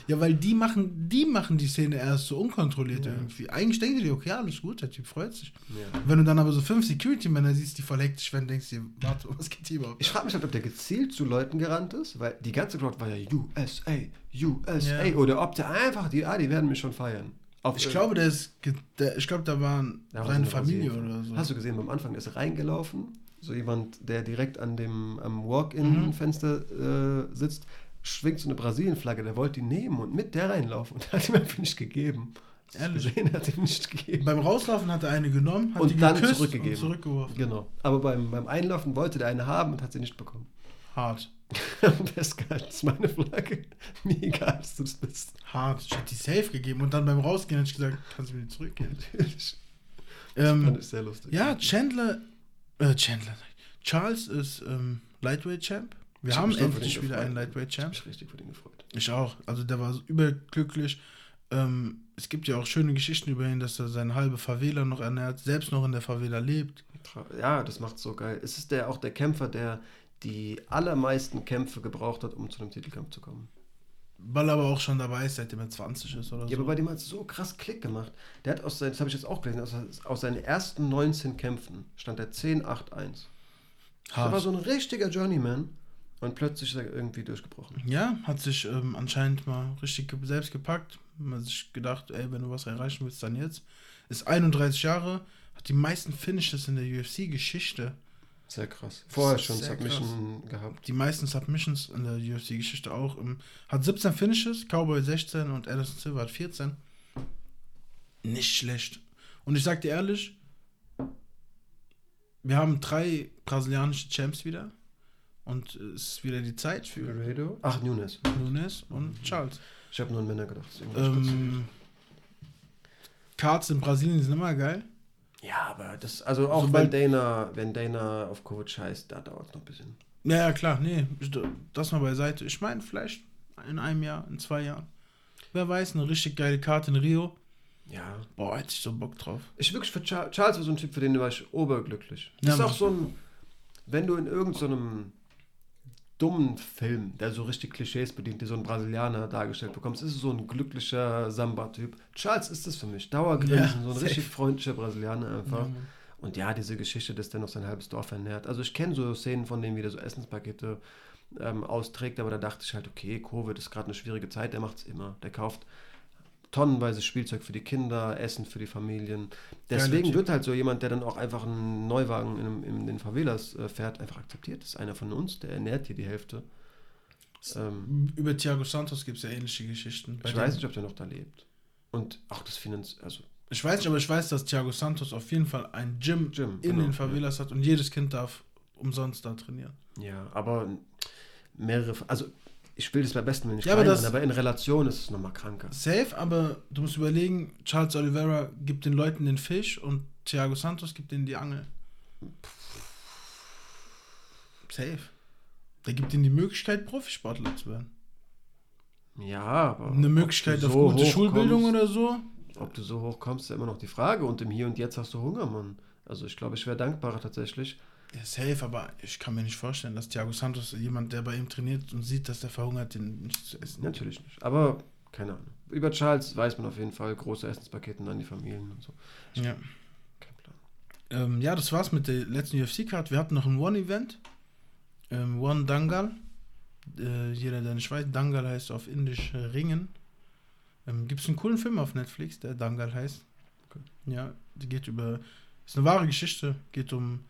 Ja, weil die machen, die machen die Szene erst so unkontrolliert ja. irgendwie. Eigentlich denken die, okay, alles gut, der Typ freut sich. Ja. Wenn du dann aber so fünf Security-Männer siehst, die voll hektisch werden, denkst du dir, warte, was geht hier überhaupt? Ich frage mich halt, ob der gezielt zu Leuten gerannt ist, weil die ganze Crowd war ja USA, USA. Ja. Oder ob der einfach, die, ah, die werden mich schon feiern. Auf ich glaube, der ist, der, ich glaube, da waren seine Familie oder so. Hast du gesehen, am Anfang ist er reingelaufen, so jemand, der direkt an dem am Walk-in-Fenster mhm. äh, sitzt, schwingt so eine Brasilien-Flagge, der wollte die nehmen und mit der reinlaufen und hat ihm einfach nicht gegeben. Ehrlich? Gesehen, hat ihm nicht gegeben. Beim Rauslaufen hat er eine genommen, hat und die dann zurückgegeben. Und zurückgeworfen. Genau. Aber beim, beim Einlaufen wollte der eine haben und hat sie nicht bekommen. Hart. Das ist meine Flagge. Mir egal, dass du das bist. Hart. Ich hätte die safe gegeben und dann beim Rausgehen hätte ich gesagt, kannst du mir die zurückgeben. Natürlich. Ähm, das fand ich sehr lustig. Ja, Chandler, äh, Chandler, Charles ist ähm, Lightweight Champ. Wir haben endlich wieder einen Lightweight Champ. Ich mich richtig für den gefreut. Ich auch. Also der war überglücklich. Ähm, es gibt ja auch schöne Geschichten über ihn, dass er seine halbe Favela noch ernährt, selbst noch in der Favela lebt. Ja, das macht so geil. Es ist der auch der Kämpfer, der die allermeisten Kämpfe gebraucht hat, um zu einem Titelkampf zu kommen. Weil er aber auch schon dabei ist, seitdem er 20 ist oder ja, so. Ja, aber bei dem hat es so krass Klick gemacht. Der hat aus seinen, das habe ich jetzt auch gelesen, aus, aus seinen ersten 19 Kämpfen stand er 10-8-1. Er war so ein richtiger Journeyman und plötzlich ist er irgendwie durchgebrochen. Ja, hat sich ähm, anscheinend mal richtig selbst gepackt. Man hat sich gedacht, ey, wenn du was erreichen willst, dann jetzt. Ist 31 Jahre, hat die meisten Finishes in der UFC-Geschichte. Sehr krass. Vorher schon Submission krass. gehabt. Die meisten Submissions in der UFC-Geschichte auch. Hat 17 Finishes, Cowboy 16 und Anderson Silva hat 14. Nicht schlecht. Und ich sag dir ehrlich, wir haben drei brasilianische Champs wieder. Und es ist wieder die Zeit für. Laredo? Ach, Nunes. Nunes und mhm. Charles. Ich habe nur an Männer gedacht. Ähm, Cards in Brasilien sind immer geil. Ja, aber das, also auch Sobald, wenn Dana, wenn Dana auf Covid scheißt, da dauert es noch ein bisschen. Ja, klar, nee, das mal beiseite. Ich meine, vielleicht in einem Jahr, in zwei Jahren. Wer weiß, eine richtig geile Karte in Rio. Ja. Boah, hätte ich so Bock drauf. Ich wirklich für Charles, Charles war so ein Typ, für den war ich oberglücklich. Das ja, ist auch so ein, wenn du in irgendeinem dummen Film, der so richtig Klischees bedient, die so ein Brasilianer dargestellt bekommst, ist so ein glücklicher Samba-Typ. Charles ist das für mich. Dauergrinsen, ja, so ein safe. richtig freundlicher Brasilianer einfach. Ja, und ja, diese Geschichte, dass der noch sein halbes Dorf ernährt. Also ich kenne so Szenen von dem, wie der so Essenspakete ähm, austrägt, aber da dachte ich halt, okay, Covid ist gerade eine schwierige Zeit, der macht es immer. Der kauft tonnenweise Spielzeug für die Kinder, Essen für die Familien. Deswegen ja, wird halt so jemand, der dann auch einfach einen Neuwagen in, in den Favelas äh, fährt, einfach akzeptiert. Das ist einer von uns, der ernährt hier die Hälfte. Ähm, Über Thiago Santos gibt es ja ähnliche Geschichten. ich weiß nicht, ob der noch da lebt. Und auch das Finanz... Also, ich weiß nicht, aber ich weiß, dass Thiago Santos auf jeden Fall ein Gym, Gym in genau, den Favelas ja. hat und jedes Kind darf umsonst da trainieren. Ja, aber mehrere, also ich will das beim besten nicht ja, aber, das, aber in Relation ist es nochmal kranker. Safe, aber du musst überlegen, Charles Oliveira gibt den Leuten den Fisch und Thiago Santos gibt ihnen die Angel. Safe. Der gibt ihnen die Möglichkeit, Profisportler zu werden. Ja, aber. Eine Möglichkeit auf so gute Schulbildung kommst, oder so. Ob du so hoch kommst, ist immer noch die Frage. Und im Hier und Jetzt hast du Hunger, Mann. Also ich glaube, ich wäre dankbarer tatsächlich, ja, safe, aber ich kann mir nicht vorstellen, dass Thiago Santos, jemand, der bei ihm trainiert und sieht, dass der verhungert, den nicht zu essen. Natürlich nicht. Aber keine Ahnung. Über Charles weiß man auf jeden Fall große Essenspakete an die Familien und so. Ich ja. Kein Plan. Ähm, ja, das war's mit der letzten UFC-Card. Wir hatten noch ein One-Event. Ähm, One Dangal. Äh, jeder, der nicht weiß, Dangal heißt auf Indisch Ringen. Ähm, Gibt es einen coolen Film auf Netflix, der Dangal heißt. Okay. Ja, die geht über. Ist eine wahre Geschichte. Geht um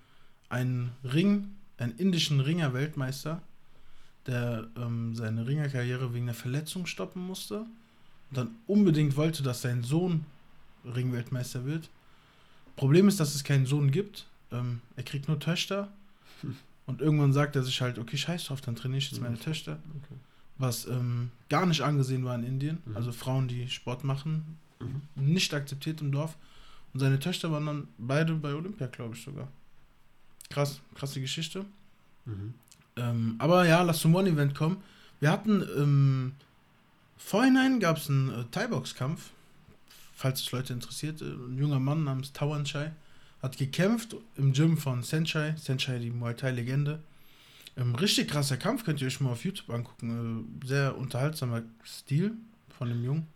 einen Ring, einen indischen Ringer-Weltmeister, der ähm, seine Ringerkarriere wegen einer Verletzung stoppen musste und dann unbedingt wollte, dass sein Sohn Ringweltmeister wird. Problem ist, dass es keinen Sohn gibt. Ähm, er kriegt nur Töchter. Hm. Und irgendwann sagt er sich halt, okay, scheiß drauf, dann trainiere ich jetzt meine Töchter. Okay. Was ähm, gar nicht angesehen war in Indien. Mhm. Also Frauen, die Sport machen, mhm. nicht akzeptiert im Dorf. Und seine Töchter waren dann beide bei Olympia, glaube ich sogar. Krass, krasse Geschichte. Mhm. Ähm, aber ja, lass zum One-Event kommen. Wir hatten im Vorhinein gab es einen äh, Thai-Box-Kampf, falls es Leute interessiert. Äh, ein junger Mann namens Tawan Chai hat gekämpft im Gym von Senchai. Senchai, die Muay Thai-Legende. Ähm, richtig krasser Kampf, könnt ihr euch mal auf YouTube angucken. Äh, sehr unterhaltsamer Stil von dem Jungen.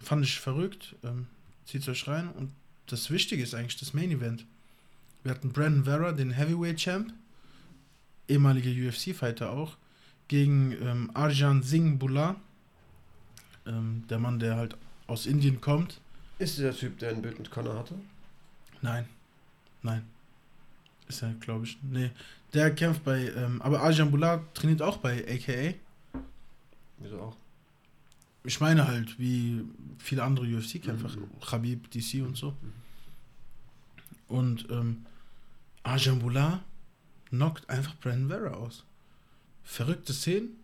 Fand ich verrückt. Ähm, Zieht euch rein. Und das Wichtige ist eigentlich das Main Event. Wir hatten Brandon Vera, den Heavyweight Champ, ehemaliger UFC-Fighter auch, gegen ähm, Arjan Singh Bula, ähm, der Mann, der halt aus Indien kommt. Ist der Typ, der ein Bild mit Connor hatte? Nein. Nein. Ist er, glaube ich. Nee. Der kämpft bei, ähm, aber Arjan Bula trainiert auch bei AKA. Wieso auch? Ich meine halt, wie viele andere UFC-Kämpfer, mhm. Khabib, DC und so. Mhm. Und ähm, Ajambula knockt einfach Brandon Vera aus. Verrückte Szenen.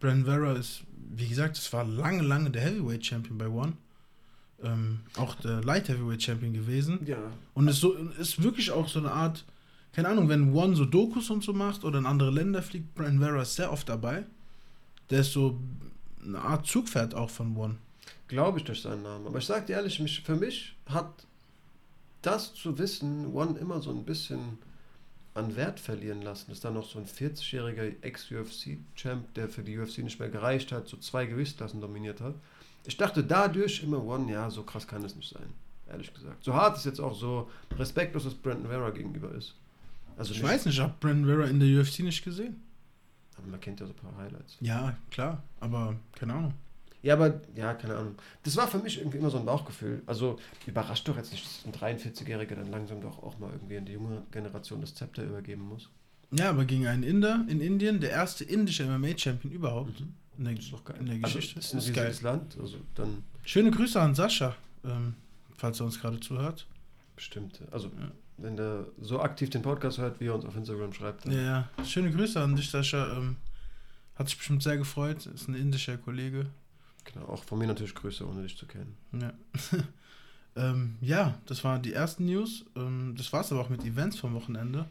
Brandon Vera ist, wie gesagt, es war lange, lange der Heavyweight Champion bei One. Ähm, auch der Light Heavyweight Champion gewesen. Ja. Und ist, so, ist wirklich auch so eine Art keine Ahnung, wenn One so Dokus und so macht oder in andere Länder fliegt, Brian Vera ist sehr oft dabei. Der ist so eine Art Zugpferd auch von One. Glaube ich durch seinen Namen. Aber ich sag dir ehrlich, mich, für mich hat das zu wissen One immer so ein bisschen an Wert verlieren lassen. Ist da noch so ein 40-jähriger Ex-UFC-Champ, der für die UFC nicht mehr gereicht hat, so zwei Gewichtsklassen dominiert hat. Ich dachte dadurch immer One, ja, so krass kann es nicht sein. Ehrlich gesagt. So hart es jetzt auch so respektlos es Brandon Vera gegenüber ist. Also ich nicht, weiß nicht, ich habe Brandon Vera in der UFC nicht gesehen. Aber man kennt ja so ein paar Highlights. Ja, klar, aber keine Ahnung. Ja, aber, ja, keine Ahnung. Das war für mich irgendwie immer so ein Bauchgefühl. Also, überrascht doch jetzt nicht, dass ein 43-Jähriger dann langsam doch auch mal irgendwie in die junge Generation das Zepter übergeben muss. Ja, aber gegen einen Inder in Indien, der erste indische MMA-Champion überhaupt. Mhm. In der, das ist doch geil. In der also, Geschichte. Also, das ist ein riesiges Land. Also, dann Schöne Grüße an Sascha, ähm, falls er uns gerade zuhört. Bestimmt. Also, ja. wenn der so aktiv den Podcast hört, wie er uns auf Instagram schreibt. Dann. Ja, schöne Grüße an dich, Sascha. Ähm, hat sich bestimmt sehr gefreut. Ist ein indischer Kollege. Genau, auch von mir natürlich Grüße, ohne dich zu kennen. Ja. ähm, ja, das waren die ersten News. Ähm, das war es aber auch mit Events vom Wochenende.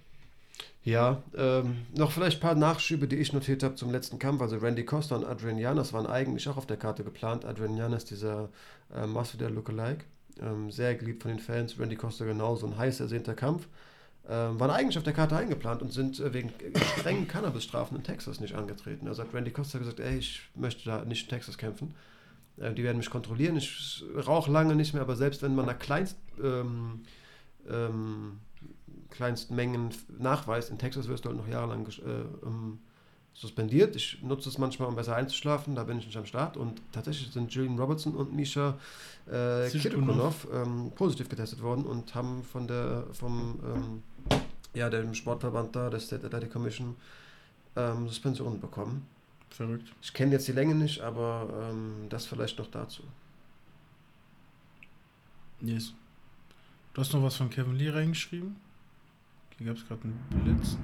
Ja, ähm, noch vielleicht ein paar Nachschübe, die ich notiert habe zum letzten Kampf. Also Randy Costa und Adrian Janas waren eigentlich auch auf der Karte geplant. Adrian Janas, dieser äh, Master Lookalike, ähm, sehr geliebt von den Fans. Randy Costa genauso, ein heiß ersehnter Kampf. Ähm, waren eigentlich auf der Karte eingeplant und sind äh, wegen strengen Cannabis-Strafen in Texas nicht angetreten. Also hat Randy Costa gesagt, ey, ich möchte da nicht in Texas kämpfen. Äh, die werden mich kontrollieren. Ich rauche lange nicht mehr, aber selbst wenn man da kleinst, ähm, ähm, Kleinstmengen nachweist, in Texas wirst du halt noch jahrelang äh, ähm, suspendiert. Ich nutze es manchmal, um besser einzuschlafen, da bin ich nicht am Start. Und tatsächlich sind Julian Robertson und Misha äh, Kirukunov ähm, positiv getestet worden und haben von der, vom ähm, ja, dem Sportverband da, der State Athletic Commission, ähm, Suspension bekommen. Verrückt. Ich kenne jetzt die Länge nicht, aber ähm, das vielleicht noch dazu. Yes. Du hast noch was von Kevin Lee reingeschrieben? Hier gab es gerade einen Blitz.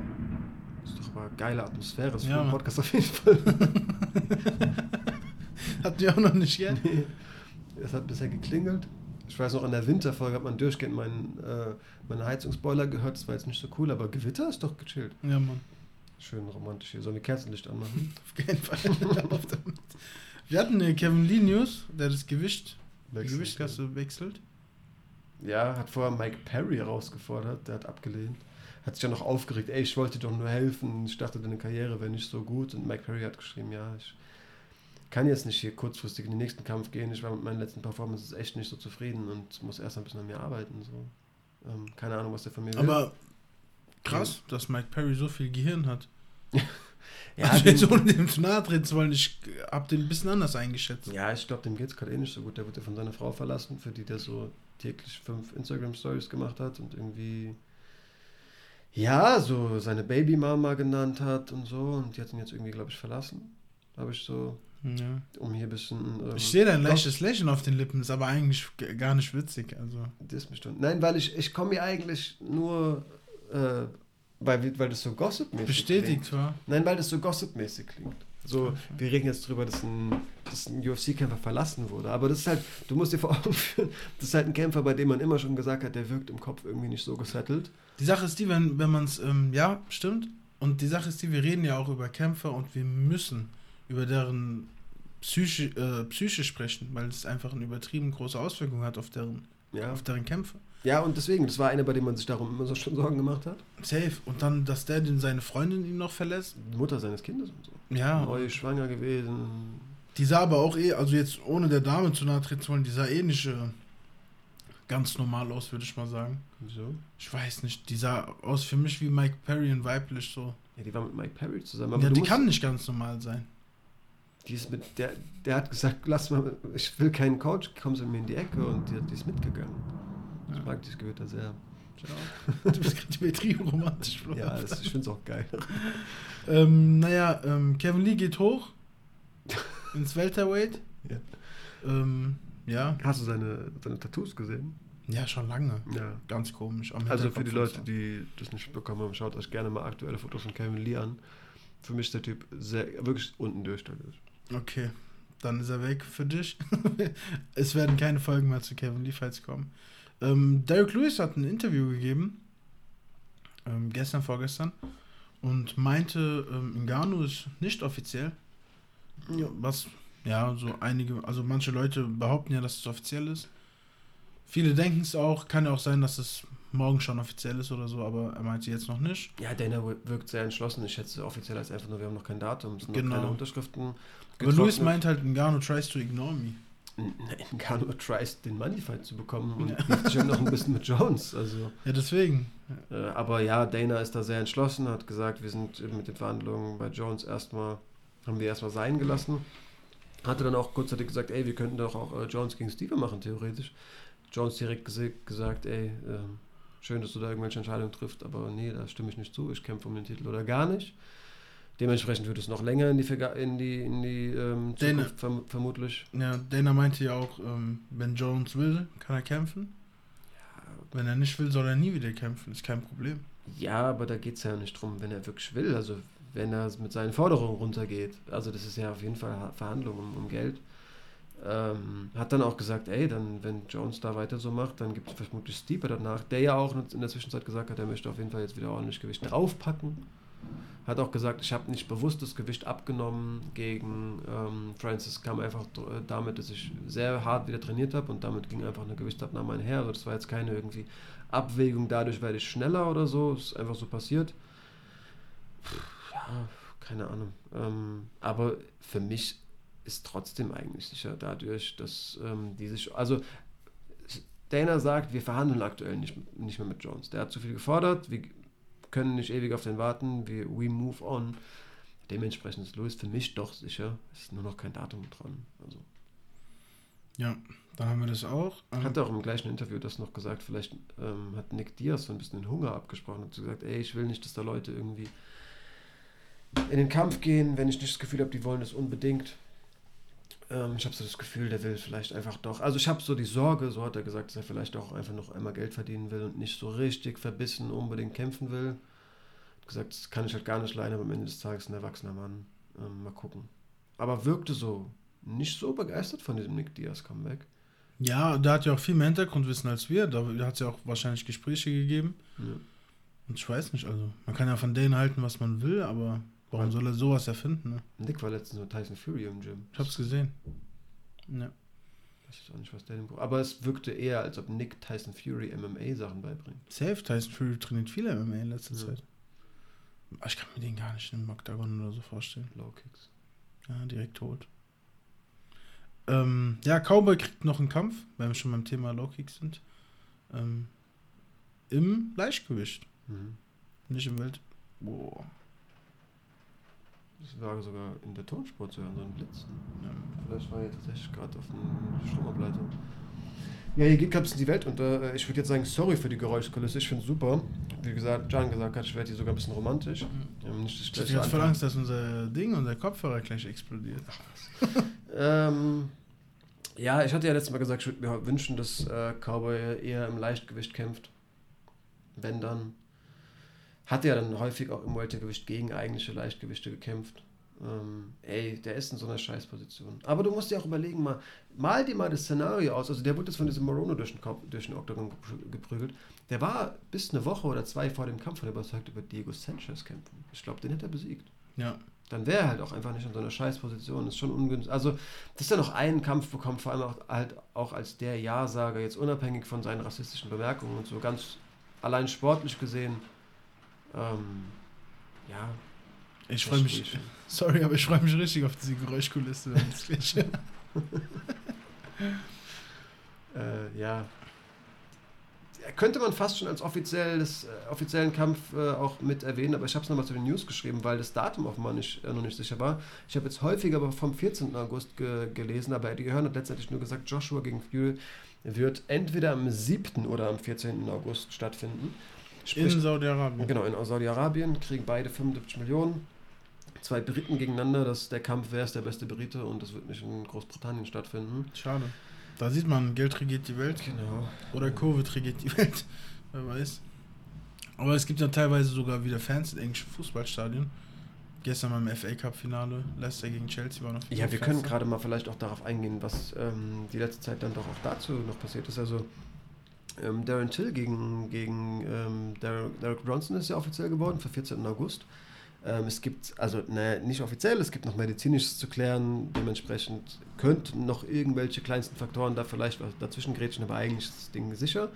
Das ist doch aber eine geile Atmosphäre. Das ist ja, für den Podcast auf jeden Fall. Hatten wir auch noch nicht, gell? Nee. Es hat bisher geklingelt. Ich weiß noch, an der Winterfolge hat man durchgehend meinen, äh, meine Heizungsboiler gehört. Das war jetzt nicht so cool, aber Gewitter ist doch gechillt. Ja, Mann. Schön romantisch hier. Sollen wir Kerzenlicht anmachen? Auf keinen Fall. wir hatten eine Kevin Lee News, der das Gewicht, die Gewichtskasse wechselt. Ja, hat vorher Mike Perry herausgefordert, der hat abgelehnt. Hat sich ja noch aufgeregt, ey, ich wollte dir doch nur helfen, ich dachte, deine Karriere wäre nicht so gut. Und Mike Perry hat geschrieben, ja, ich kann jetzt nicht hier kurzfristig in den nächsten Kampf gehen. Ich war mit meinen letzten Performances echt nicht so zufrieden und muss erst ein bisschen an mir arbeiten. So. Ähm, keine Ahnung, was der von mir will. Aber krass, ja. dass Mike Perry so viel Gehirn hat. ja, also jetzt ohne dem zu nahe treten zu wollen, ich habe den ein bisschen anders eingeschätzt. Ja, ich glaube, dem geht es gerade eh nicht so gut. Der wurde von seiner Frau verlassen, für die der so täglich fünf Instagram-Stories gemacht hat und irgendwie ja, so seine Babymama genannt hat und so. Und die hat ihn jetzt irgendwie, glaube ich, verlassen. Habe ich so ja. Um hier ein bisschen. Ähm, ich sehe da ein leichtes Lächeln auf den Lippen, ist aber eigentlich gar nicht witzig. Also. Das bestimmt. Nein, weil ich, ich komme hier eigentlich nur, äh, weil, weil das so gossipmäßig Bestätigt klingt. war. Nein, weil das so gossipmäßig klingt. So, okay. wir reden jetzt drüber, dass ein, dass ein UFC-Kämpfer verlassen wurde. Aber das ist halt, du musst dir vor Augen führen, das ist halt ein Kämpfer, bei dem man immer schon gesagt hat, der wirkt im Kopf irgendwie nicht so gesettelt. Die Sache ist die, wenn, wenn man es, ähm, ja, stimmt. Und die Sache ist die, wir reden ja auch über Kämpfer und wir müssen über deren Psyche, äh, Psyche sprechen, weil es einfach eine übertrieben große Auswirkung hat auf deren, ja. auf deren Kämpfe. Ja, und deswegen, das war einer, bei dem man sich darum immer so schon Sorgen gemacht hat. Safe. Und dann, dass der den seine Freundin ihn noch verlässt. Die Mutter seines Kindes und so. Ja. Neu schwanger gewesen. Die sah aber auch eh, also jetzt ohne der Dame zu nahe treten zu wollen, die sah eh nicht äh, ganz normal aus, würde ich mal sagen. Wieso? Ich weiß nicht, die sah aus für mich wie Mike Perry in weiblich so. Ja, die war mit Mike Perry zusammen. Aber ja, die kann nicht ganz normal sein. Die ist mit, der, der hat gesagt, lass mal, ich will keinen Coach, komm sie mir in die Ecke und die, die ist mitgegangen. Ja. Ich mag dieses Gewitter sehr. Ja. Du bist gerade übertrieben romantisch. Bro. Ja, das, ich finde es auch geil. ähm, naja, ähm, Kevin Lee geht hoch ins Welterweight. Ja. Ähm, ja. Hast du seine, seine Tattoos gesehen? Ja, schon lange. Ja. Ganz komisch. also für die Leute, die das nicht bekommen haben, schaut euch gerne mal aktuelle Fotos von Kevin Lee an. Für mich ist der Typ sehr, wirklich unten durchständig. Okay, dann ist er weg für dich. es werden keine Folgen mehr zu Kevin Lee Fights kommen. Ähm, Derek Lewis hat ein Interview gegeben ähm, gestern, vorgestern, und meinte, ähm, Ngannou ist nicht offiziell. Ja. Was, ja, so einige, also manche Leute behaupten ja, dass es offiziell ist. Viele denken es auch, kann ja auch sein, dass es morgen schon offiziell ist oder so, aber er meinte jetzt noch nicht. Ja, Dana wirkt sehr entschlossen. Ich schätze offiziell als einfach nur, wir haben noch kein Datum, es sind genau. noch keine Unterschriften. Aber Luis meint halt, Ngannou tries to ignore me. Ngannou tries, den Moneyfight zu bekommen und ja. schon noch ein bisschen mit Jones. Also, ja, deswegen. Äh, aber ja, Dana ist da sehr entschlossen, hat gesagt, wir sind mit den Verhandlungen bei Jones erstmal, haben wir erstmal sein gelassen. Hatte dann auch kurzzeitig gesagt, ey, wir könnten doch auch äh, Jones gegen Steve machen, theoretisch. Jones direkt gesagt, ey, äh, schön, dass du da irgendwelche Entscheidungen triffst, aber nee, da stimme ich nicht zu, ich kämpfe um den Titel oder gar nicht. Dementsprechend wird es noch länger in die, in die, in die ähm, Zukunft Dana, verm vermutlich. Ja, Dana meinte ja auch, ähm, wenn Jones will, kann er kämpfen. Ja. Wenn er nicht will, soll er nie wieder kämpfen, ist kein Problem. Ja, aber da geht es ja nicht drum, wenn er wirklich will, also wenn er mit seinen Forderungen runtergeht. Also das ist ja auf jeden Fall Verhandlungen um, um Geld. Ähm, hat dann auch gesagt, ey, dann, wenn Jones da weiter so macht, dann gibt es vermutlich Stieper danach, der ja auch in der Zwischenzeit gesagt hat, er möchte auf jeden Fall jetzt wieder ordentlich Gewicht draufpacken. Hat auch gesagt, ich habe nicht bewusst das Gewicht abgenommen gegen ähm, Francis, kam einfach damit, dass ich sehr hart wieder trainiert habe und damit ging einfach eine Gewichtsabnahme einher. Also das war jetzt keine irgendwie Abwägung, dadurch werde ich schneller oder so, ist einfach so passiert. Ja, keine Ahnung. Ähm, aber für mich ist trotzdem eigentlich sicher dadurch, dass ähm, die sich, also Dana sagt, wir verhandeln aktuell nicht, nicht mehr mit Jones. Der hat zu viel gefordert, wir können nicht ewig auf den warten, wir, we move on. Dementsprechend ist Louis für mich doch sicher, ist nur noch kein Datum dran. Also. Ja, dann haben wir das auch. Hat auch im gleichen Interview das noch gesagt, vielleicht ähm, hat Nick Diaz so ein bisschen den Hunger abgesprochen und gesagt, ey, ich will nicht, dass da Leute irgendwie in den Kampf gehen, wenn ich nicht das Gefühl habe, die wollen das unbedingt. Ähm, ich habe so das Gefühl, der will vielleicht einfach doch. Also ich habe so die Sorge, so hat er gesagt, dass er vielleicht auch einfach noch einmal Geld verdienen will und nicht so richtig verbissen unbedingt kämpfen will. Hat gesagt, das kann ich halt gar nicht leiden, aber am Ende des Tages ein erwachsener Mann. Ähm, mal gucken. Aber wirkte so nicht so begeistert von diesem Nick Diaz Comeback. Ja, der hat ja auch viel mehr Hintergrundwissen als wir. Da hat es ja auch wahrscheinlich Gespräche gegeben. Ja. Und ich weiß nicht, also man kann ja von denen halten, was man will, aber Warum soll er sowas erfinden? Ne? Nick war letztens mit Tyson Fury im Gym. Ich hab's gesehen. Ja. Ich weiß auch nicht, was der denn. Aber es wirkte eher, als ob Nick Tyson Fury MMA-Sachen beibringt. Safe, Tyson Fury trainiert viele MMA in letzter ja. Zeit. Ich kann mir den gar nicht im Octagon oder so vorstellen. Low Kicks. Ja, direkt tot. Ähm, ja, Cowboy kriegt noch einen Kampf, weil wir schon beim Thema Low Kicks sind. Ähm, Im Leichtgewicht. Mhm. Nicht im Welt. Boah. Das war sogar in der Tonspur zu hören, so ein Blitzen. Ja, vielleicht war er tatsächlich gerade auf einer Stromableitung. Ja, hier geht ganz in die Welt und äh, ich würde jetzt sagen, sorry für die Geräuschkulisse, ich finde es super. Wie gesagt, Jan gesagt hat, ich werde hier sogar ein bisschen romantisch. Mhm. Ich habe voll Angst, dass unser Ding, unser Kopfhörer gleich explodiert. ähm, ja, ich hatte ja letztes Mal gesagt, ich würde mir wünschen, dass äh, Cowboy eher im Leichtgewicht kämpft. Wenn dann. Hat ja dann häufig auch im Weltergewicht gegen eigentliche Leichtgewichte gekämpft. Ähm, ey, der ist in so einer Scheißposition. Aber du musst dir auch überlegen, mal, mal dir mal das Szenario aus. Also der wurde jetzt von diesem Morono durch den, Kopf, durch den Oktagon geprügelt. Der war bis eine Woche oder zwei vor dem Kampf von überzeugt über Diego Sanchez kämpfen. Ich glaube, den hätte er besiegt. Ja. Dann wäre er halt auch einfach nicht in so einer Scheißposition. Das ist schon ungünstig. Also, dass er noch einen Kampf bekommt, vor allem auch, halt auch als der Ja-Sager, jetzt unabhängig von seinen rassistischen Bemerkungen und so ganz allein sportlich gesehen ähm, ja. Ich freue mich. Sorry, aber ich freue mich richtig auf diese Geräuschkulisse. äh, ja. Könnte man fast schon als offizielles, äh, offiziellen Kampf äh, auch mit erwähnen, aber ich habe es nochmal zu den News geschrieben, weil das Datum offenbar nicht, äh, noch nicht sicher war. Ich habe jetzt häufiger aber vom 14. August ge gelesen, aber Eddie Hearn hat letztendlich nur gesagt, Joshua gegen Fury wird entweder am 7. oder am 14. August stattfinden. Sprich, in Saudi-Arabien. Genau, in Saudi-Arabien kriegen beide 75 Millionen. Zwei Briten gegeneinander, das der Kampf, wer ist der beste Brite und das wird nicht in Großbritannien stattfinden. Schade. Da sieht man, Geld regiert die Welt. Genau. Oder Covid regiert die Welt. Wer weiß. Aber es gibt ja teilweise sogar wieder Fans in englischen Fußballstadien. Gestern beim FA Cup Finale, Leicester gegen Chelsea war noch. Ja, wir können gerade mal vielleicht auch darauf eingehen, was ähm, die letzte Zeit dann doch auch dazu noch passiert ist. Also Ähm, Darren Till gegen, gegen ähm, Derek, Bronson ist ja offiziell geworden für 14. August. Ähm, es gibt, also ne, nicht offiziell, es gibt noch medizinisches zu klären. Dementsprechend könnten noch irgendwelche kleinsten Faktoren da vielleicht dazwischen grätschen, aber eigentlich ist das Ding sicher.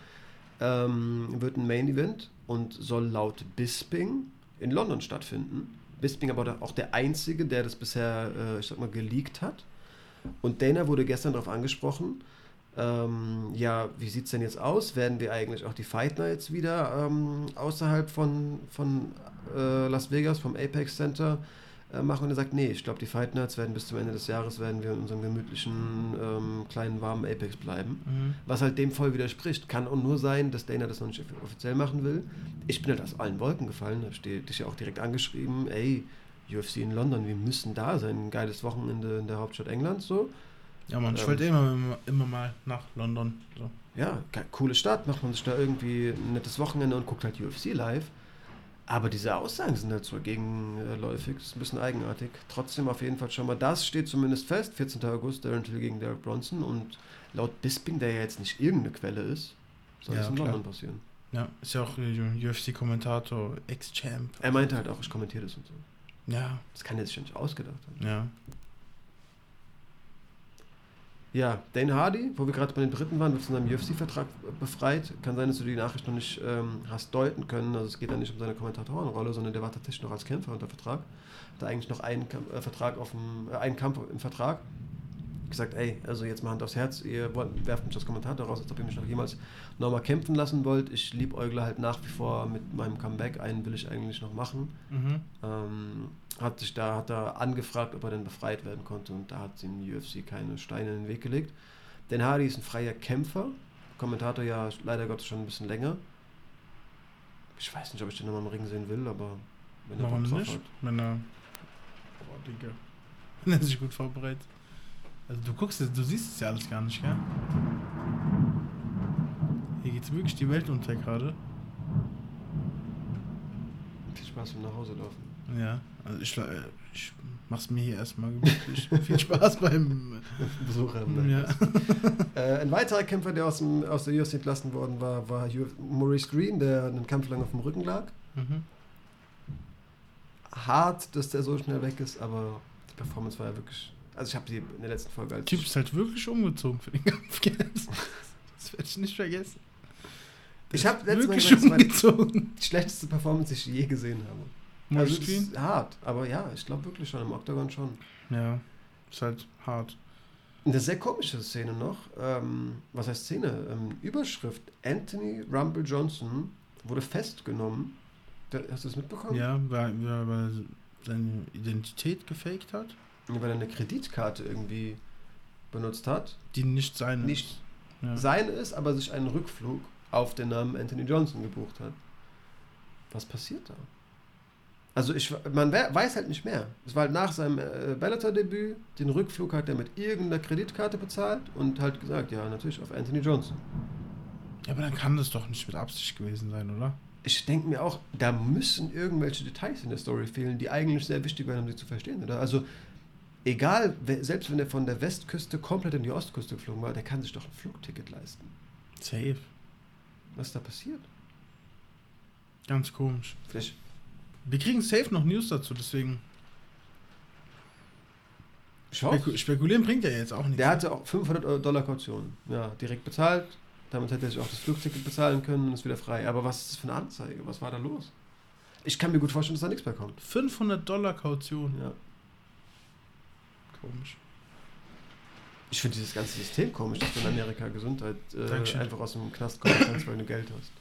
Ähm, wird ein Main Event und soll laut Bisping in London stattfinden. Bisping aber auch der Einzige, der das bisher, äh, ich sag mal, geleakt hat. Und Dana wurde gestern darauf angesprochen, ähm, ja, wie sieht es denn jetzt aus? Werden wir eigentlich auch die Fight Nights wieder ähm, außerhalb von, von äh, Las Vegas, vom Apex Center äh, machen? Und er sagt, nee, ich glaube, die Fight Nights werden bis zum Ende des Jahres werden wir in unserem gemütlichen, ähm, kleinen, warmen Apex bleiben. Mhm. Was halt dem voll widerspricht. Kann auch nur sein, dass Dana das noch nicht offiziell machen will. Ich bin halt aus allen Wolken gefallen, habe dich ja auch direkt angeschrieben, ey, UFC in London, wir müssen da sein. Ein geiles Wochenende in der Hauptstadt Englands, so. Ja, man, ich ähm, wollte immer, immer mal nach London. So. Ja, coole Stadt, macht man sich da irgendwie ein nettes Wochenende und guckt halt UFC live. Aber diese Aussagen sind halt so gegenläufig, ist ein bisschen eigenartig. Trotzdem auf jeden Fall schon mal, das steht zumindest fest, 14. August, Darren Till gegen Derek Bronson und laut Bisping, der ja jetzt nicht irgendeine Quelle ist, soll ja, das in klar. London passieren. Ja, ist ja auch UFC-Kommentator, Ex-Champ. Er meinte halt auch, ich kommentiere das und so. Ja. Das kann er sich ja nicht ausgedacht haben. Ja. Ja, Dane Hardy, wo wir gerade bei den Dritten waren, wird von seinem UFC-Vertrag befreit. Kann sein, dass du die Nachricht noch nicht ähm, hast deuten können. Also es geht ja nicht um seine Kommentatorenrolle, sondern der war tatsächlich noch als Kämpfer unter Vertrag. Hat eigentlich noch einen, äh, Vertrag auf dem, äh, einen Kampf im Vertrag gesagt, ey, also jetzt mal Hand aufs Herz, ihr wollt, werft mich das Kommentar raus, als ob ihr mich noch jemals nochmal kämpfen lassen wollt. Ich liebäugle halt nach wie vor mit meinem Comeback, einen will ich eigentlich noch machen. Mhm. Ähm, hat sich da, hat er angefragt, ob er denn befreit werden konnte und da hat sie in UFC keine Steine in den Weg gelegt. Denn Hardy ist ein freier Kämpfer, Kommentator ja leider Gottes schon ein bisschen länger. Ich weiß nicht, ob ich den nochmal im Ring sehen will, aber wenn er Warum nicht? Hat. Wenn er, boah, Digga. wenn er sich gut vorbereitet. Also du guckst, du siehst es ja alles gar nicht, gell? Hier geht's wirklich die Welt unter gerade. Viel Spaß beim Nachhauselaufen. Ja, also ich, äh, ich mach's mir hier erstmal gemütlich. Viel Spaß beim Besucher. Ja. äh, ein weiterer Kämpfer, der aus, dem, aus der UFC entlassen worden war, war Maurice Green, der einen Kampf lang auf dem Rücken lag. Mhm. Hart, dass der so schnell weg ist, aber die Performance war ja wirklich also ich habe sie in der letzten Folge als... Typ ist halt wirklich umgezogen für den Kampf. das werde ich nicht vergessen. ich habe letztes Mal umgezogen. die schlechteste Performance, die ich je gesehen habe. Also das ist hart, aber ja, ich glaube wirklich schon, im Octagon schon. Ja, ist halt hart. Eine sehr komische Szene noch. Ähm, was heißt Szene? Ähm, Überschrift: Anthony Rumble Johnson wurde festgenommen. Hast du das mitbekommen? Ja, weil, weil er seine Identität gefaked hat weil er eine Kreditkarte irgendwie benutzt hat. Die nicht seine nicht ja. seine ist, aber sich einen Rückflug auf den Namen Anthony Johnson gebucht hat. Was passiert da? Also ich, man weiß halt nicht mehr. Es war halt nach seinem äh, Bellator-Debüt, den Rückflug hat er mit irgendeiner Kreditkarte bezahlt und halt gesagt, ja, natürlich auf Anthony Johnson. Ja, aber dann kann das doch nicht mit Absicht gewesen sein, oder? Ich denke mir auch, da müssen irgendwelche Details in der Story fehlen, die eigentlich sehr wichtig wären, um sie zu verstehen, oder? Also egal, selbst wenn er von der Westküste komplett in die Ostküste geflogen war, der kann sich doch ein Flugticket leisten. Safe. Was ist da passiert? Ganz komisch. Vielleicht. Wir kriegen safe noch News dazu, deswegen. Spekul spekulieren bringt ja jetzt auch nichts. Der hatte auch 500 Dollar Kaution. Ja, direkt bezahlt. Damit hätte er sich auch das Flugticket bezahlen können und ist wieder frei. Aber was ist das für eine Anzeige? Was war da los? Ich kann mir gut vorstellen, dass da nichts mehr kommt. 500 Dollar Kaution. Ja. Komisch. Ich finde dieses ganze System komisch, dass du in Amerika Gesundheit äh, einfach aus dem Knast kommen kannst, weil du Geld hast.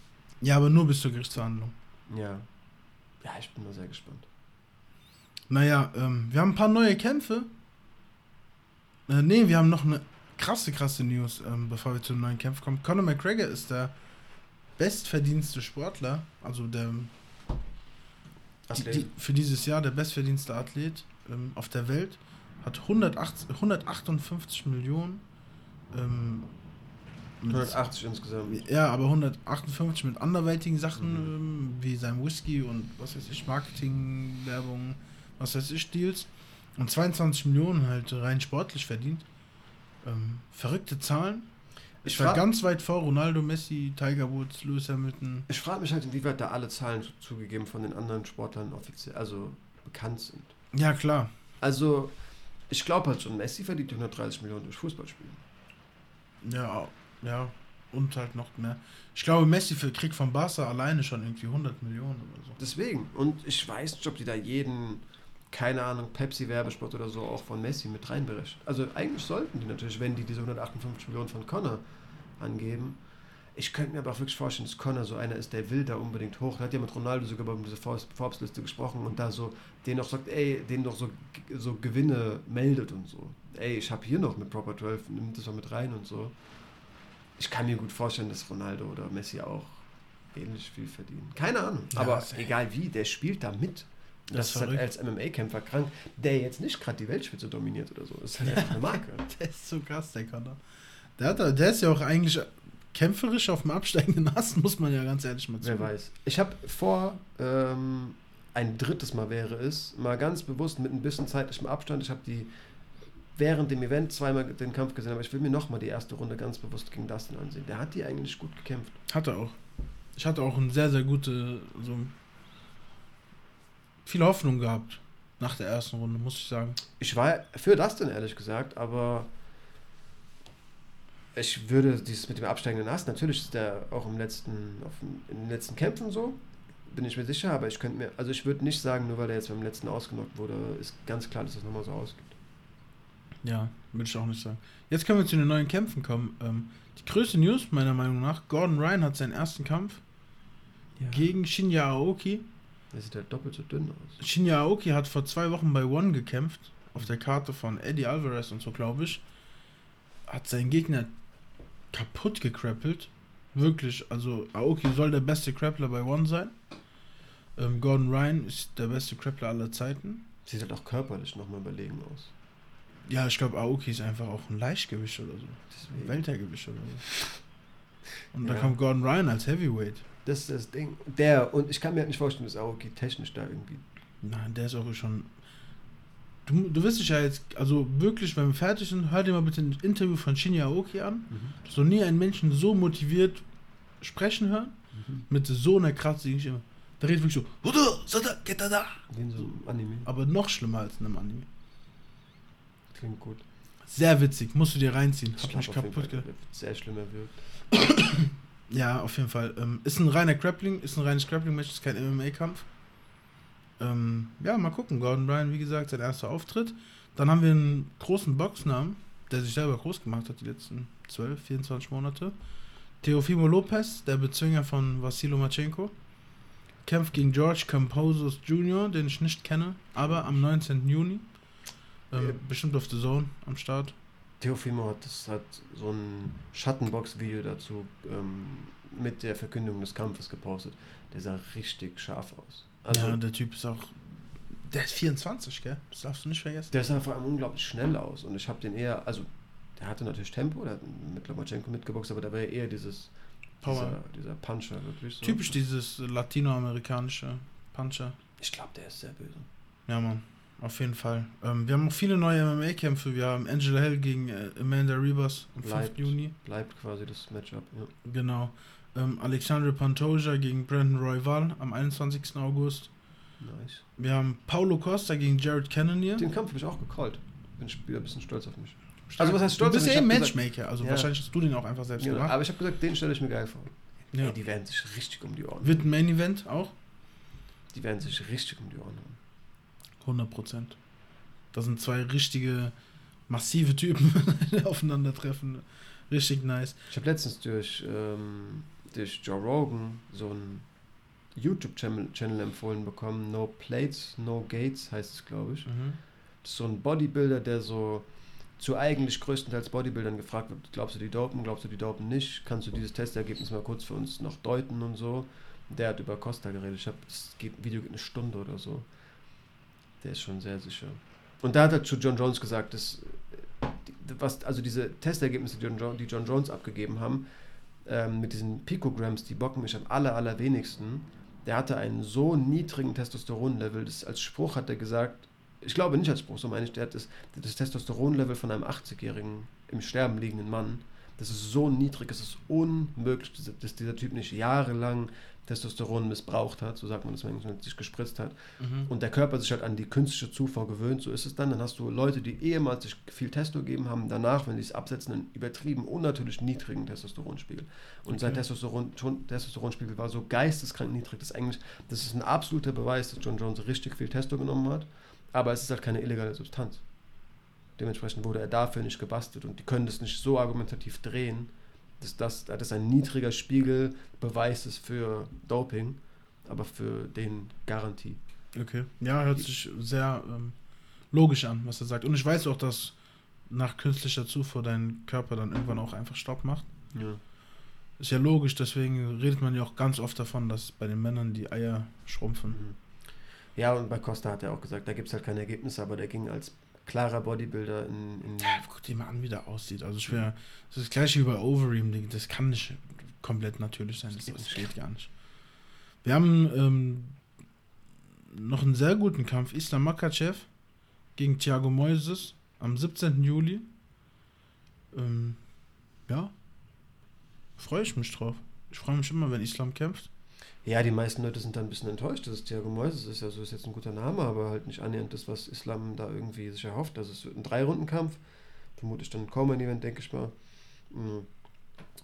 Ja, aber nur bis zur Gerichtsverhandlung. Ja. Ja, ich bin nur sehr gespannt. Naja, ähm, wir haben ein paar neue Kämpfe. Äh, ne, wir haben noch eine krasse, krasse News, ähm, bevor wir zu den neuen Kämpfen kommen. Conor McGregor ist der bestverdienste Sportler, also der die, die, für dieses Jahr der bestverdienste Athlet ähm, auf der Welt hat 180, 158 Millionen. Ähm, 180 insgesamt. Ja, aber 158 mit anderweitigen Sachen, mhm. ähm, wie sein Whisky und was weiß ich, Marketing, Werbung, was weiß ich, Deals. Und 22 Millionen halt rein sportlich verdient. Ähm, verrückte Zahlen. Ich war ganz weit vor Ronaldo, Messi, Tiger Woods, Lewis Hamilton. Ich frage mich halt, inwieweit da alle Zahlen zugegeben von den anderen Sportlern offiziell, also bekannt sind. Ja, klar. Also, ich glaube halt schon, Messi verdient 130 Millionen durch Fußballspielen. Ja, ja. Und halt noch mehr. Ich glaube, Messi kriegt von Barca alleine schon irgendwie 100 Millionen oder so. Deswegen. Und ich weiß nicht, ob die da jeden, keine Ahnung, Pepsi-Werbespot oder so auch von Messi mit reinberechnen. Also eigentlich sollten die natürlich, wenn die diese 158 Millionen von Connor angeben. Ich könnte mir aber auch wirklich vorstellen, dass Connor so einer ist, der will da unbedingt hoch. Er hat ja mit Ronaldo sogar über diese Forbes-Liste gesprochen und da so, den noch sagt, ey, den noch so, so Gewinne meldet und so. Ey, ich habe hier noch mit Proper 12, nimm das mal mit rein und so. Ich kann mir gut vorstellen, dass Ronaldo oder Messi auch ähnlich viel verdienen. Keine Ahnung. Ja, aber egal wie, der spielt da mit. Das, das ist halt als MMA-Kämpfer krank, der jetzt nicht gerade die Weltspitze dominiert oder so. Das ist halt einfach eine Marke. der ist so krass, der Connor. Der, hat, der ist ja auch eigentlich kämpferisch auf dem absteigenden Ast, muss man ja ganz ehrlich mal sagen. Wer weiß. Ich habe vor, ähm, ein drittes Mal wäre es, mal ganz bewusst mit ein bisschen zeitlichem Abstand, ich habe die während dem Event zweimal den Kampf gesehen, aber ich will mir nochmal die erste Runde ganz bewusst gegen Dustin ansehen. Der hat die eigentlich gut gekämpft. Hat er auch. Ich hatte auch eine sehr, sehr gute, so viel Hoffnung gehabt nach der ersten Runde, muss ich sagen. Ich war für Dustin, ehrlich gesagt, aber ich würde dieses mit dem absteigenden Ast, natürlich ist der auch im letzten, auf, in den letzten Kämpfen so, bin ich mir sicher, aber ich könnte mir, also ich würde nicht sagen, nur weil er jetzt beim letzten ausgenockt wurde, ist ganz klar, dass das nochmal so ausgeht. Ja, würde ich auch nicht sagen. Jetzt können wir zu den neuen Kämpfen kommen. Ähm, die größte News, meiner Meinung nach, Gordon Ryan hat seinen ersten Kampf ja. gegen Shinya Aoki. Der sieht halt doppelt so dünn aus. Shinya Aoki hat vor zwei Wochen bei One gekämpft, auf der Karte von Eddie Alvarez und so, glaube ich. Hat seinen Gegner kaputt gekrappelt. Wirklich, also Aoki soll der beste Krappler bei One sein. Ähm, Gordon Ryan ist der beste Krappler aller Zeiten. Sieht halt auch körperlich nochmal überlegen aus. Ja, ich glaube, Aoki ist einfach auch ein Leichtgewicht oder so. Deswegen. Weltergewicht oder so. Und ja. da kommt Gordon Ryan als Heavyweight. Das ist das Ding. Der, und ich kann mir halt nicht vorstellen, dass Aoki technisch da irgendwie. Nein, der ist auch schon Du, du wirst dich ja jetzt, also wirklich, wenn wir fertig sind, hör dir mal bitte ein Interview von Shinya Aoki an. Mhm. So nie einen Menschen so motiviert sprechen hören, mhm. mit so einer Kratze, die ich immer. Da redet wirklich so, geht da da. Wie in so einem Anime. Aber noch schlimmer als in einem Anime. Klingt gut. Sehr witzig, musst du dir reinziehen. Ich Hab mich kaputt ge Sehr schlimmer wirkt. ja, auf jeden Fall. Ähm, ist ein reiner Grappling, ist ein reines Grappling-Match, ist kein MMA-Kampf. Ähm, ja, mal gucken. Gordon Bryan, wie gesagt, sein erster Auftritt. Dann haben wir einen großen Boxnamen, der sich selber groß gemacht hat die letzten 12, 24 Monate. Teofimo Lopez, der Bezwinger von Vassilo Machenko, kämpft gegen George Camposos Jr., den ich nicht kenne, aber am 19. Juni. Ähm, ja. Bestimmt auf The Zone am Start. Teofimo hat, das hat so ein Schattenbox-Video dazu ähm, mit der Verkündung des Kampfes gepostet. Der sah richtig scharf aus. Also, ja, der Typ ist auch. Der ist 24, gell? Das darfst du nicht vergessen. Der sah vor allem unglaublich schnell aus. Und ich habe den eher, also der hatte natürlich Tempo, der hat mit Lomachenko mitgeboxt, aber der war ja eher dieses Power. Dieser, dieser Puncher, wirklich so. Typisch dieses latinoamerikanische Puncher. Ich glaube, der ist sehr böse. Ja, Mann. Auf jeden Fall. Ähm, wir haben auch viele neue MMA-Kämpfe. Wir haben Angela Hell gegen äh, Amanda Rebus am bleibt, 5. Juni. Bleibt quasi das Matchup, ja. Genau ähm, Alexandre Pantoja gegen Brandon Royval am 21. August. Nice. Wir haben Paulo Costa gegen Jared Cannonier. Den Kampf habe ich auch gecallt. Bin ein bisschen stolz auf mich. Also was heißt stolz? Du bist ja eh Matchmaker, also ja. wahrscheinlich hast du den auch einfach selbst ja, gemacht. Aber ich habe gesagt, den stelle ich mir geil vor. Ja. Ey, die werden sich richtig um die Ohren. Wird ein Main Event auch? Die werden sich richtig um die Ohren haben. 100 Prozent. Das sind zwei richtige, massive Typen, die aufeinandertreffen. Richtig nice. Ich habe letztens durch ähm, durch Joe Rogan so einen YouTube-Channel empfohlen bekommen. No Plates, No Gates heißt es, glaube ich. Mhm. Das ist so ein Bodybuilder, der so zu eigentlich größtenteils Bodybuildern gefragt wird, glaubst du die dopen, glaubst du die dopen nicht? Kannst du dieses Testergebnis mal kurz für uns noch deuten und so? Der hat über Costa geredet. Ich habe das Video geht eine Stunde oder so. Der ist schon sehr sicher. Und da hat er zu John Jones gesagt, dass was also diese Testergebnisse, die John, die John Jones abgegeben haben, ähm, mit diesen Picograms, die bocken mich am aller, allerwenigsten. Der hatte einen so niedrigen Testosteronlevel, das als Spruch hat er gesagt, ich glaube nicht als Spruch, so meine ich, der hat das, das Testosteronlevel von einem 80-jährigen im Sterben liegenden Mann, Das ist so niedrig, es ist unmöglich, dass dieser Typ nicht jahrelang Testosteron missbraucht hat, so sagt man das, wenn man sich gespritzt hat. Mhm. Und der Körper sich halt an die künstliche Zufuhr gewöhnt, so ist es dann. Dann hast du Leute, die ehemals sich viel Testo gegeben haben, danach, wenn sie es absetzen, einen übertrieben unnatürlich niedrigen Testosteronspiegel. Und okay. sein Testosteron, Testosteronspiegel war so geisteskrank niedrig, dass eigentlich, das ist ein absoluter Beweis, dass John Jones richtig viel Testo genommen hat, aber es ist halt keine illegale Substanz. Dementsprechend wurde er dafür nicht gebastelt und die können das nicht so argumentativ drehen, dass das, das ein niedriger Spiegel Beweis ist für Doping, aber für den Garantie. Okay. Ja, hört sich sehr ähm, logisch an, was er sagt. Und ich weiß auch, dass nach künstlicher Zufuhr dein Körper dann irgendwann auch einfach Stopp macht. Ja. Ist ja logisch, deswegen redet man ja auch ganz oft davon, dass bei den Männern die Eier schrumpfen. Mhm. Ja, und bei Costa hat er auch gesagt, da gibt es halt keine Ergebnisse, aber der ging als klarer Bodybuilder in. in ja, guck dir mal an, wie der aussieht. Also schwer. Das ist das gleiche wie bei Overeem. Das kann nicht komplett natürlich sein. Das, das geht gar nicht. Wir haben ähm, noch einen sehr guten Kampf. Islam Makachev gegen Thiago Moises am 17. Juli. Ähm, ja. Freue ich mich drauf. Ich freue mich immer, wenn Islam kämpft. Ja, die meisten Leute sind dann ein bisschen enttäuscht, dass es Thiago Moises ist. Also ist jetzt ein guter Name, aber halt nicht annähernd das, was Islam da irgendwie sich erhofft. Also es wird ein Drei-Runden-Kampf. Vermutlich dann kaum ein Event, denke ich mal. Hm.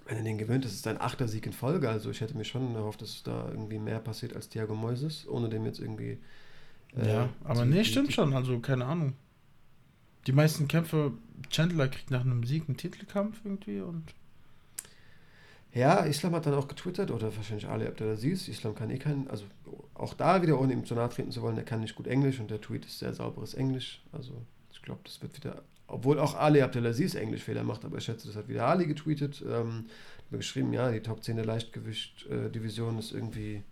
Wenn er den gewöhnt, das ist sein achter Sieg in Folge. Also ich hätte mir schon erhofft, dass da irgendwie mehr passiert als Thiago Moises, ohne dem jetzt irgendwie. Äh, ja, aber nee, stimmt schon. Also keine Ahnung. Die meisten Kämpfe, Chandler kriegt nach einem Sieg einen Titelkampf irgendwie und ja, Islam hat dann auch getwittert, oder wahrscheinlich Ali Abdelaziz. Islam kann eh kein, also auch da wieder, ohne ihm zu nahe treten zu wollen, er kann nicht gut Englisch und der Tweet ist sehr sauberes Englisch. Also ich glaube, das wird wieder, obwohl auch Ali Abdelaziz Englischfehler macht, aber ich schätze, das hat wieder Ali getweetet. Ähm, geschrieben, ja, die Top 10 der Leichtgewicht-Division ist irgendwie,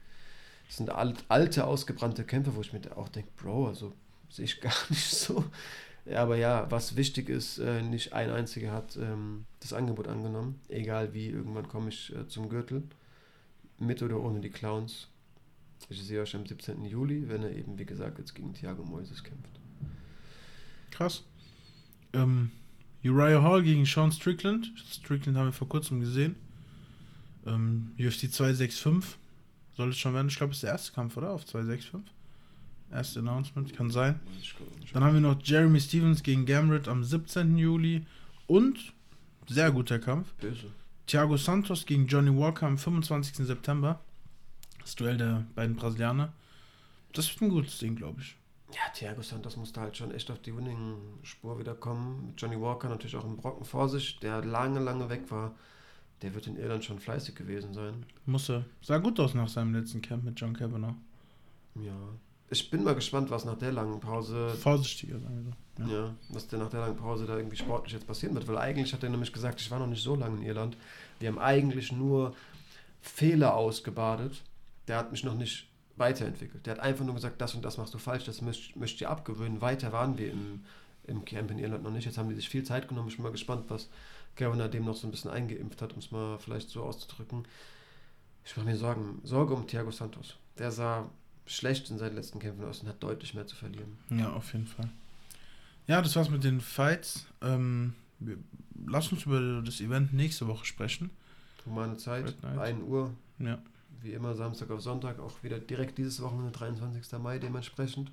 das sind alt, alte, ausgebrannte Kämpfer, wo ich mir auch denke, Bro, also sehe ich gar nicht so. Aber ja, was wichtig ist, äh, nicht ein einziger hat ähm, das Angebot angenommen. Egal wie, irgendwann komme ich äh, zum Gürtel. Mit oder ohne die Clowns. Ich sehe euch am 17. Juli, wenn er eben, wie gesagt, jetzt gegen Thiago Moises kämpft. Krass. Ähm, Uriah Hall gegen Sean Strickland. Strickland haben wir vor kurzem gesehen. Ähm, UFC 265. Soll es schon werden? Ich glaube, es ist der erste Kampf, oder? Auf 265. Erste Announcement, kann sein. Dann haben wir noch Jeremy Stevens gegen Gamrit am 17. Juli. Und, sehr guter Kampf, Böse. Thiago Santos gegen Johnny Walker am 25. September. Das Duell der beiden Brasilianer. Das wird ein gutes Ding, glaube ich. Ja, Thiago Santos musste halt schon echt auf die Winning-Spur wiederkommen. Mit Johnny Walker natürlich auch im Brocken vor sich, der lange, lange weg war. Der wird in Irland schon fleißig gewesen sein. Muss er. Sah gut aus nach seinem letzten Camp mit John Kavanagh. Ja, ich bin mal gespannt, was nach der langen Pause. Vorsichtiger sein. Ja. ja, was denn nach der langen Pause da irgendwie sportlich jetzt passieren wird. Weil eigentlich hat er nämlich gesagt, ich war noch nicht so lange in Irland. Wir haben eigentlich nur Fehler ausgebadet. Der hat mich noch nicht weiterentwickelt. Der hat einfach nur gesagt, das und das machst du falsch, das möchte möcht ich dir abgewöhnen. Weiter waren wir im, im Camp in Irland noch nicht. Jetzt haben die sich viel Zeit genommen. Ich bin mal gespannt, was Governor dem noch so ein bisschen eingeimpft hat, um es mal vielleicht so auszudrücken. Ich mache mir Sorgen. Sorge um Thiago Santos. Der sah schlecht in seinen letzten Kämpfen aus und hat deutlich mehr zu verlieren. Ja, auf jeden Fall. Ja, das war's mit den Fights. Ähm, lass uns über das Event nächste Woche sprechen. Humane Zeit, 1 Uhr. Ja. Wie immer Samstag auf Sonntag, auch wieder direkt dieses Wochenende, 23. Mai dementsprechend.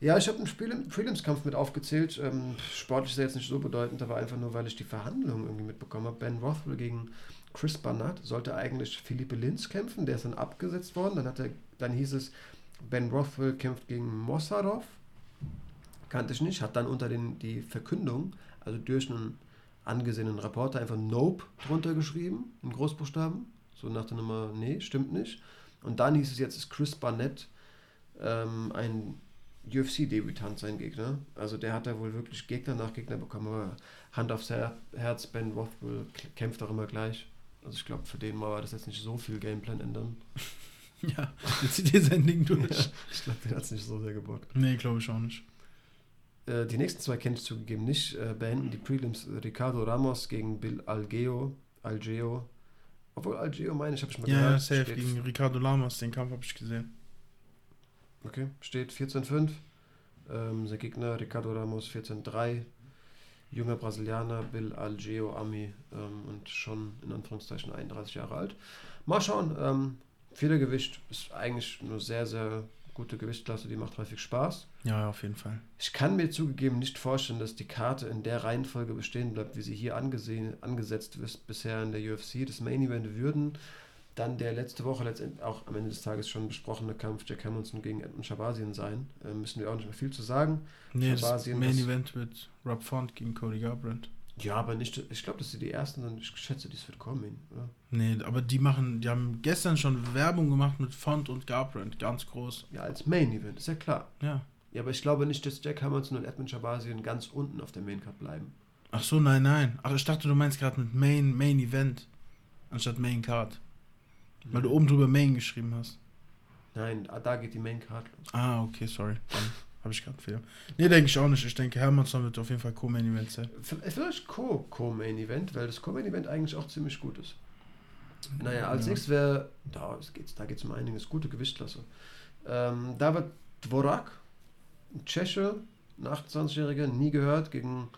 Ja, ich habe einen Prelims-Kampf mit aufgezählt. Ähm, sportlich ist er jetzt nicht so bedeutend, aber einfach nur, weil ich die Verhandlungen irgendwie mitbekommen habe. Ben Rothwell gegen Chris Barnett sollte eigentlich Philippe Linz kämpfen, der ist dann abgesetzt worden. Dann, hat er, dann hieß es, Ben Rothwell kämpft gegen Mossadov. Kannte ich nicht, hat dann unter den, die Verkündung, also durch einen angesehenen Reporter, einfach Nope drunter geschrieben, in Großbuchstaben. So nach der Nummer, nee, stimmt nicht. Und dann hieß es jetzt, ist Chris Barnett ähm, ein UFC-Debütant sein Gegner. Also der hat da wohl wirklich Gegner nach Gegner bekommen. Aber Hand aufs Herz, Ben Rothwell kämpft auch immer gleich. Also ich glaube, für den war das jetzt nicht so viel Gameplan ändern. ja, jetzt zieht ihr sein Ding durch. Ja, ich glaube, der hat es nicht so sehr gebockt. Nee, glaube ich auch nicht. Äh, die nächsten zwei kenne ich zugegeben nicht. Äh, beenden die Prelims Ricardo Ramos gegen Bill Algeo. Algeo. Obwohl Algeo meine ich, habe ich mal ja, gehört. Ja, safe gegen Ricardo Ramos, den Kampf habe ich gesehen. Okay, steht 14-5. Ähm, sein Gegner Ricardo Ramos 14-3. Junger Brasilianer, Bill Algeo Ami ähm, und schon in Anführungszeichen 31 Jahre alt. Mal schauen, ähm, Federgewicht ist eigentlich eine sehr, sehr gute Gewichtsklasse, die macht häufig Spaß. Ja, auf jeden Fall. Ich kann mir zugegeben nicht vorstellen, dass die Karte in der Reihenfolge bestehen bleibt, wie sie hier angesehen, angesetzt ist bisher in der UFC. Das Main Event würden dann der letzte Woche letztendlich auch am Ende des Tages schon besprochene Kampf Jack Hamilton gegen Edmund Shabazien sein. Äh, müssen wir auch nicht mehr viel zu sagen. Nee, Shabazien, das Main Event wird Rob Font gegen Cody Garbrandt. Ja, aber nicht, ich glaube, dass sie die ersten sind, ich schätze, dies wird kommen, oder? Nee, aber die machen, die haben gestern schon Werbung gemacht mit Font und Garbrandt, ganz groß. Ja, als Main Event, ist ja klar. Ja. Ja, aber ich glaube nicht, dass Jack Hamilton und Edmund Shabazien ganz unten auf der Main Card bleiben. Ach so, nein, nein. Ach, ich dachte, du meinst gerade mit Main, Main Event anstatt Main Card. Weil du oben drüber Main geschrieben hast. Nein, da geht die Main Card los. Ah, okay, sorry. Dann habe ich gerade einen Fehler. Nee, denke ich auch nicht. Ich denke, Hermannsson wird auf jeden Fall Co-Main Event sein. Vielleicht Co-Main Event, weil das Co-Main Event eigentlich auch ziemlich gut ist. Naja, als ja. nächstes wäre, da geht es da geht's um einiges, gute Gewichtklasse. Ähm, David Dvorak, Tscheche, ein 28-Jähriger, nie gehört, gegen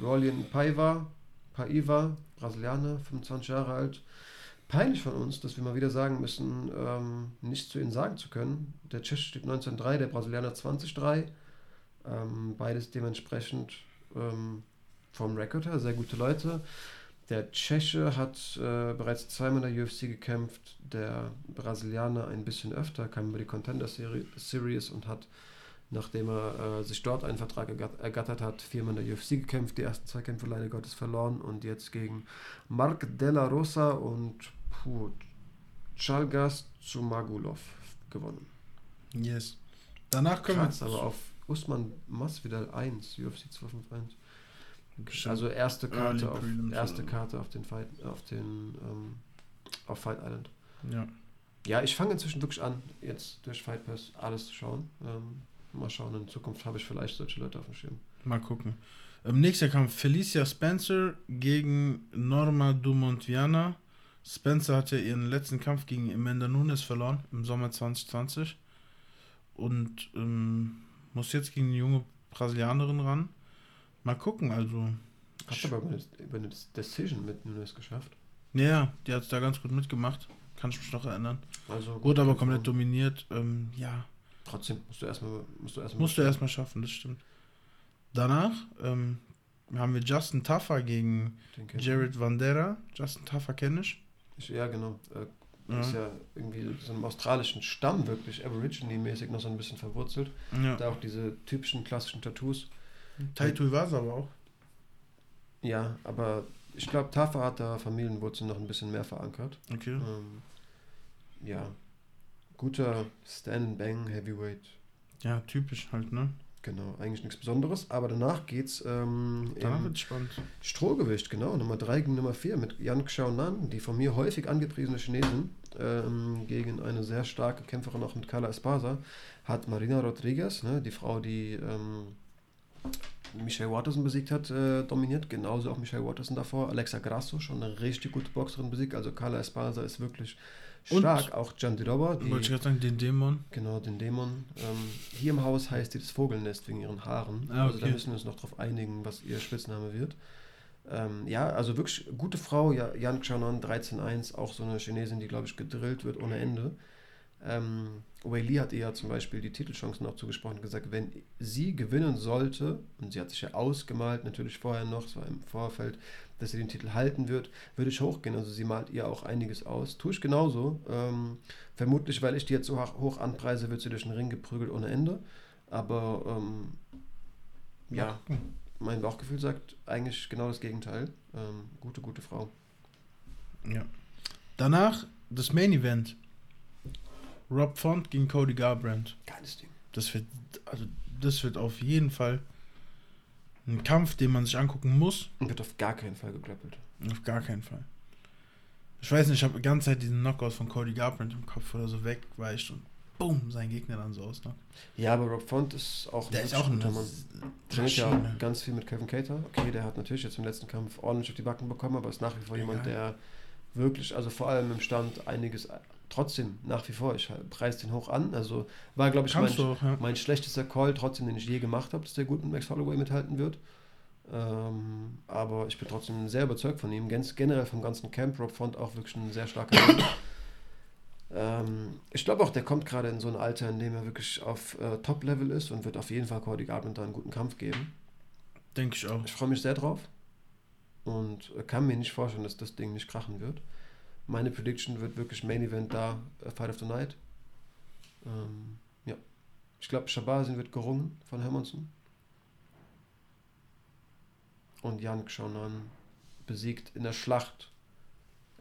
Rolian Paiva, Paiva, Brasilianer, 25 Jahre alt peinlich von uns, dass wir mal wieder sagen müssen, ähm, nichts zu ihnen sagen zu können. Der Tscheche steht 1903, der Brasilianer 2003. Ähm, beides dementsprechend ähm, vom Rekord her sehr gute Leute. Der Tscheche hat äh, bereits zweimal in der UFC gekämpft, der Brasilianer ein bisschen öfter, kam über die Contender Series und hat, nachdem er äh, sich dort einen Vertrag ergattert hat, viermal in der UFC gekämpft, die ersten zwei Kämpfe leider Gottes verloren und jetzt gegen Mark Della Rosa und Chalgas zu Magulov gewonnen. Yes. Danach können Krass, wir. aber auf Usman Masvidal 1, UFC 251. Also erste Karte, auf, erste Karte auf den Fight, auf den ähm, auf Fight Island. Ja. Ja, ich fange inzwischen wirklich an, jetzt durch Fight Pass alles zu schauen. Ähm, mal schauen, in Zukunft habe ich vielleicht solche Leute auf dem Schirm. Mal gucken. Ähm, nächster Kampf Felicia Spencer gegen Norma Dumont-Viana. Spencer hat ja ihren letzten Kampf gegen Amanda Nunes verloren im Sommer 2020 und ähm, muss jetzt gegen eine junge Brasilianerin ran. Mal gucken, also. Hat aber über eine Decision mit Nunes geschafft. Ja, die hat es da ganz gut mitgemacht. Kann ich mich noch erinnern. Also Wurde aber komplett so. dominiert. Ähm, ja. Trotzdem musst du erstmal musst du erstmal musst du erstmal schaffen, das stimmt. Danach ähm, haben wir Justin Taffer gegen Jared Vandera. Justin Taffer kenne ich. Ich, ja, genau. Äh, ja. Ist ja irgendwie so einem australischen Stamm wirklich Aborigine-mäßig noch so ein bisschen verwurzelt. Ja. Da auch diese typischen klassischen Tattoos. Tattoo war es aber auch. Ja, aber ich glaube, Tafa hat da Familienwurzeln noch ein bisschen mehr verankert. Okay. Ähm, ja. Guter Stand-Bang Heavyweight. Ja, typisch halt, ne? Genau, eigentlich nichts Besonderes. Aber danach geht's ähm, danach wird's spannend. Strohgewicht, genau. Nummer 3 gegen Nummer 4 mit Yan Xiaonan, die von mir häufig angepriesene Chinesin, ähm, gegen eine sehr starke Kämpferin auch mit Carla Espasa, hat Marina Rodriguez, ne, die Frau, die ähm, Michelle Watterson besiegt hat, äh, dominiert. Genauso auch Michelle Watterson davor. Alexa Grasso, schon eine richtig gute Boxerin besiegt. Also Carla Espasa ist wirklich stark. Und auch Jan Diroba. Wollte ich gerade sagen, den Dämon. Genau, den Dämon. Ähm, hier im Haus heißt die das Vogelnest wegen ihren Haaren. Ah, okay. Also da müssen wir uns noch darauf einigen, was ihr Spitzname wird. Ähm, ja, also wirklich gute Frau. Ja, Yan Xiaonan 13-1, auch so eine Chinesin, die, glaube ich, gedrillt wird ohne Ende. Ähm, hat ihr ja zum Beispiel die Titelchancen auch zugesprochen und gesagt, wenn sie gewinnen sollte, und sie hat sich ja ausgemalt, natürlich vorher noch, war im Vorfeld, dass sie den Titel halten wird, würde ich hochgehen. Also sie malt ihr auch einiges aus. Tue ich genauso. Ähm, vermutlich, weil ich die jetzt so hoch anpreise, wird sie durch den Ring geprügelt ohne Ende. Aber ähm, ja, mein Bauchgefühl sagt eigentlich genau das Gegenteil. Ähm, gute, gute Frau. Ja. Danach das Main Event. Rob Font gegen Cody Garbrandt. Geiles Ding. Das wird, also das wird auf jeden Fall ein Kampf, den man sich angucken muss. Und wird auf gar keinen Fall gegrappelt. Auf gar keinen Fall. Ich weiß nicht, ich habe die ganze Zeit diesen Knockout von Cody Garbrandt im Kopf oder so wegweicht und boom, sein Gegner dann so ausnockt. Ja, aber Rob Font ist auch der ist auch ein Mann. Trainiert ja ganz viel mit Kevin Cater. Okay, der hat natürlich jetzt im letzten Kampf ordentlich auf die Backen bekommen, aber ist nach wie vor jemand, der wirklich, also vor allem im Stand einiges trotzdem nach wie vor, ich preise den hoch an. Also war, glaube ich, mein, auch, ja. mein, schlechtester Call, trotzdem, den ich je gemacht habe, dass der gut mit Max Holloway mithalten wird. Ähm, aber ich bin trotzdem sehr überzeugt von ihm. Ganz, generell vom ganzen Camp Rock fand auch wirklich ein sehr starker ähm, Ich glaube auch, der kommt gerade in so ein Alter, in dem er wirklich auf äh, Top-Level ist und wird auf jeden Fall Cody Garbrandt einen guten Kampf geben. Denke ich auch. Ich freue mich sehr drauf und kann mir nicht vorstellen, dass das Ding nicht krachen wird. Meine Prediction wird wirklich Main Event da, äh, Fight of the Night. Ähm, ja. Ich glaube, Shabasin wird gerungen von Hermanson. Und Jan Kschonan besiegt in der Schlacht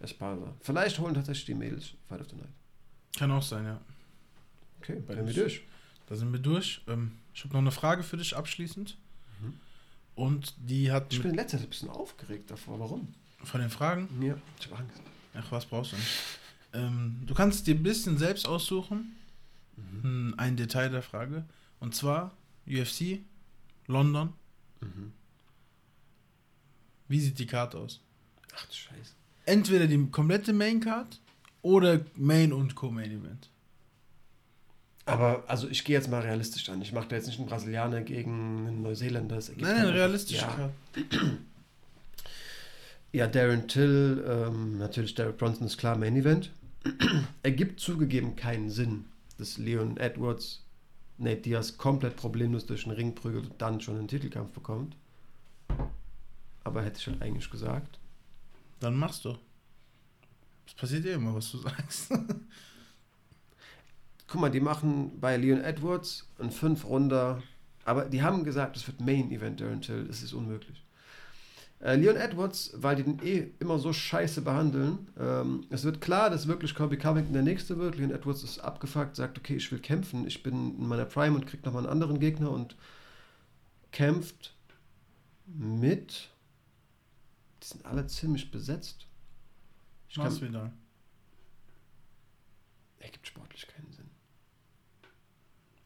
Esparza. Vielleicht holen tatsächlich die Mädels Fight of the Night. Kann auch sein, ja. Okay, Bei sind wir durch. Da sind wir durch. Ähm, ich habe noch eine Frage für dich abschließend. Mhm. Und die hat. Ich bin letztes ein bisschen aufgeregt davor. Warum? Von den Fragen? Ja, ich habe Angst. Ach, was brauchst du nicht? Ähm, du kannst dir ein bisschen selbst aussuchen. Mhm. Ein Detail der Frage. Und zwar UFC, London. Mhm. Wie sieht die Karte aus? Ach du Scheiße. Entweder die komplette Main Card oder Main und Co-Main Event. Aber also ich gehe jetzt mal realistisch an. Ich mache da jetzt nicht einen Brasilianer gegen einen Neuseeländer. nein, nein, realistisch. Ja. ja, Darren Till, ähm, natürlich Derek Bronson ist klar Main Event. Ergibt zugegeben keinen Sinn, dass Leon Edwards Nate Diaz komplett problemlos durch den Ring prügelt und dann schon einen Titelkampf bekommt. Aber hätte ich halt eigentlich gesagt. Dann machst du. Es passiert eh immer, was du sagst. Guck mal, die machen bei Leon Edwards ein 5 Runder, aber die haben gesagt, es wird Main Event Darren Till. Es ist unmöglich. Äh, Leon Edwards, weil die den eh immer so scheiße behandeln, ähm, es wird klar, dass wirklich Kobe Covington der nächste wird. Leon Edwards ist abgefuckt, sagt, okay, ich will kämpfen, ich bin in meiner Prime und krieg nochmal einen anderen Gegner und kämpft mit. Die sind alle ziemlich besetzt. Ich Was wieder? Ergibt sportlich keinen Sinn.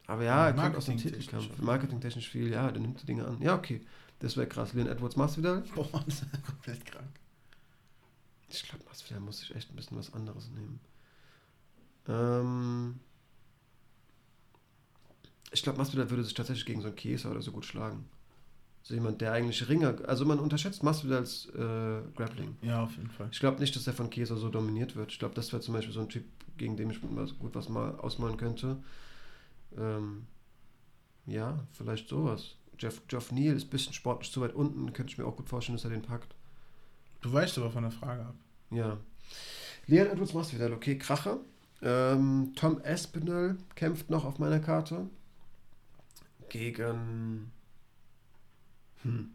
Aber ja, er kommt aus dem Titelkampf. Marketingtechnisch viel, ja, der nimmt die Dinge an. Ja, okay. Das wäre krass. Leon Edwards Masvidal? Boah, das ist komplett krank. Ich glaube, Masvidal muss sich echt ein bisschen was anderes nehmen. Ähm ich glaube, Masvidal würde sich tatsächlich gegen so einen Käse oder so gut schlagen. So jemand, der eigentlich Ringer, also man unterschätzt Masvidal als äh, Grappling. Ja, auf jeden Fall. Ich glaube nicht, dass er von Käse so dominiert wird. Ich glaube, das wäre zum Beispiel so ein Typ, gegen den ich gut was mal ausmalen könnte. Ähm ja, vielleicht sowas. Jeff, Jeff Neal ist ein bisschen sportlich zu weit unten, könnte ich mir auch gut vorstellen, dass er den packt. Du weißt aber von der Frage ab. Ja. Leon Edwards machst wieder, okay, Kracher. Ähm, Tom Espinel kämpft noch auf meiner Karte. Gegen. Hm.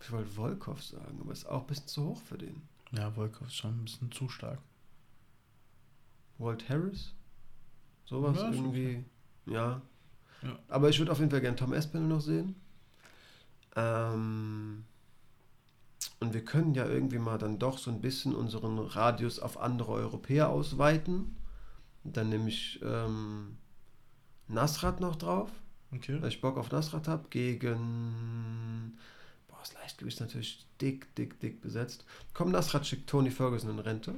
Ich wollte Volkov sagen, aber ist auch ein bisschen zu hoch für den. Ja, Volkov ist schon ein bisschen zu stark. Walt Harris. Sowas ja, irgendwie. Ja. ja. Aber ich würde auf jeden Fall gerne Tom Espinel noch sehen. Ähm, und wir können ja irgendwie mal dann doch so ein bisschen unseren Radius auf andere Europäer ausweiten. Dann nehme ich ähm, Nasrat noch drauf. Okay. Weil ich Bock auf Nasrat habe. Gegen. Boah, das Leichtgewicht ist natürlich dick, dick, dick besetzt. Komm, Nasrat schickt Tony Ferguson in Rente.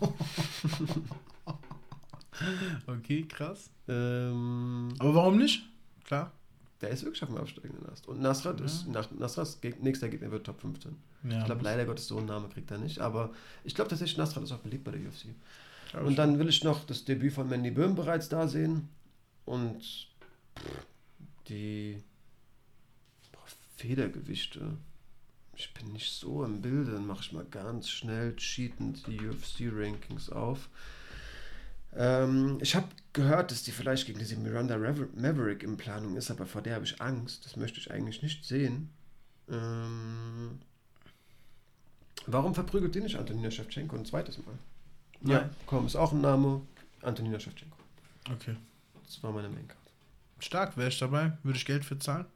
okay, krass. Ähm, Aber warum nicht? Klar. Der ist wirklich auf dem absteigenden Ast. Und Nasrat ja. ist, nach, Nasrats nächster Gegner wird Top 15. Ja, ich glaube, leider Gottes so einen Namen kriegt er nicht. Aber ich glaube tatsächlich, Nasrat ist auch beliebt bei der UFC. Und schon. dann will ich noch das Debüt von Mandy Böhm bereits da sehen. Und die boah, Federgewichte. Ich bin nicht so im Bilde. Dann mache ich mal ganz schnell cheatend die UFC-Rankings auf. Ähm, ich habe gehört, dass die vielleicht gegen diese Miranda Maverick in Planung ist, aber vor der habe ich Angst. Das möchte ich eigentlich nicht sehen. Ähm, warum verprügelt die nicht Antonina Shevchenko ein zweites Mal? Ja, ja komm, ist auch ein Name. Antonina Shevchenko. Okay. Das war meine Maincard. Stark, wäre ich dabei. Würde ich Geld für zahlen.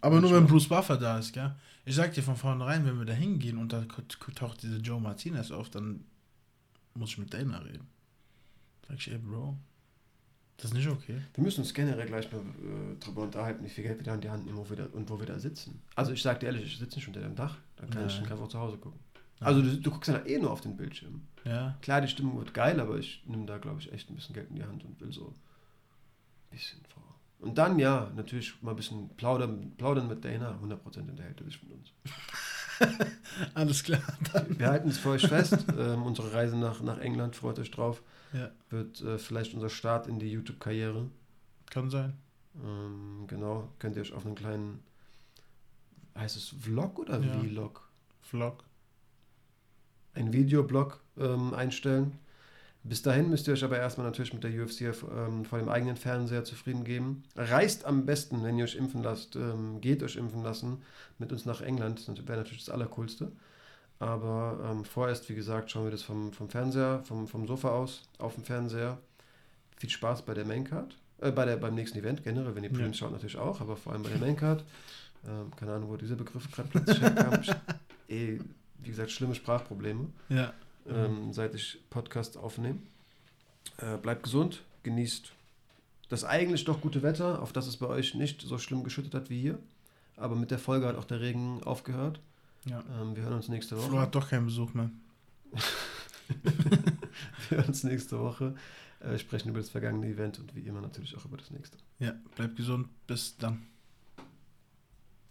Aber nur wenn Bruce Buffer da ist, gell? Ich sag dir von vornherein, wenn wir da hingehen und da taucht diese Joe Martinez auf, dann muss ich mit Dana reden. Sag ich, ey, Bro, das ist nicht okay. Wir müssen uns generell gleich mal äh, drüber unterhalten, wie viel Geld wir da in die Hand nehmen wo wir da, und wo wir da sitzen. Also ich sag dir ehrlich, ich sitze nicht unter dem Dach, dann kann ja. ich einfach zu Hause gucken. Also du, du guckst ja eh nur auf den Bildschirm. Ja. Klar, die Stimmung wird geil, aber ich nehme da, glaube ich, echt ein bisschen Geld in die Hand und will so ein bisschen vor. Und dann, ja, natürlich mal ein bisschen plaudern, plaudern mit Dana. 100% enthält er sich von uns. Alles klar. Dann. Wir halten es für euch fest. ähm, unsere Reise nach, nach England, freut euch drauf. Ja. Wird äh, vielleicht unser Start in die YouTube-Karriere. Kann sein. Ähm, genau, könnt ihr euch auf einen kleinen, heißt es Vlog oder Ja. Vlog? Vlog. Ein Videoblog ähm, einstellen. Bis dahin müsst ihr euch aber erstmal natürlich mit der UFC ähm, vor dem eigenen Fernseher zufrieden geben. Reist am besten, wenn ihr euch impfen lasst, ähm, geht euch impfen lassen, mit uns nach England. Das wäre natürlich das Allercoolste. Aber ähm, vorerst, wie gesagt, schauen wir das vom, vom Fernseher, vom, vom Sofa aus, auf dem Fernseher. Viel Spaß bei der Maincard. Äh, bei der, beim nächsten Event generell, wenn ihr Prelims schaut, natürlich auch, aber vor allem bei der Maincard. Ähm, keine Ahnung, wo dieser Begriff gerade plötzlich herkam. Ich, eh, wie gesagt, schlimme Sprachprobleme Ja. Ähm, seit ich Podcast aufnehme. Äh, bleibt gesund, genießt das eigentlich doch gute Wetter, auf das es bei euch nicht so schlimm geschüttet hat wie hier. Aber mit der Folge hat auch der Regen aufgehört. Ja. Ähm, wir hören uns nächste Woche. Flo hat doch keinen Besuch mehr. wir hören uns nächste Woche. Äh, sprechen über das vergangene Event und wie immer natürlich auch über das nächste. Ja, bleibt gesund. Bis dann.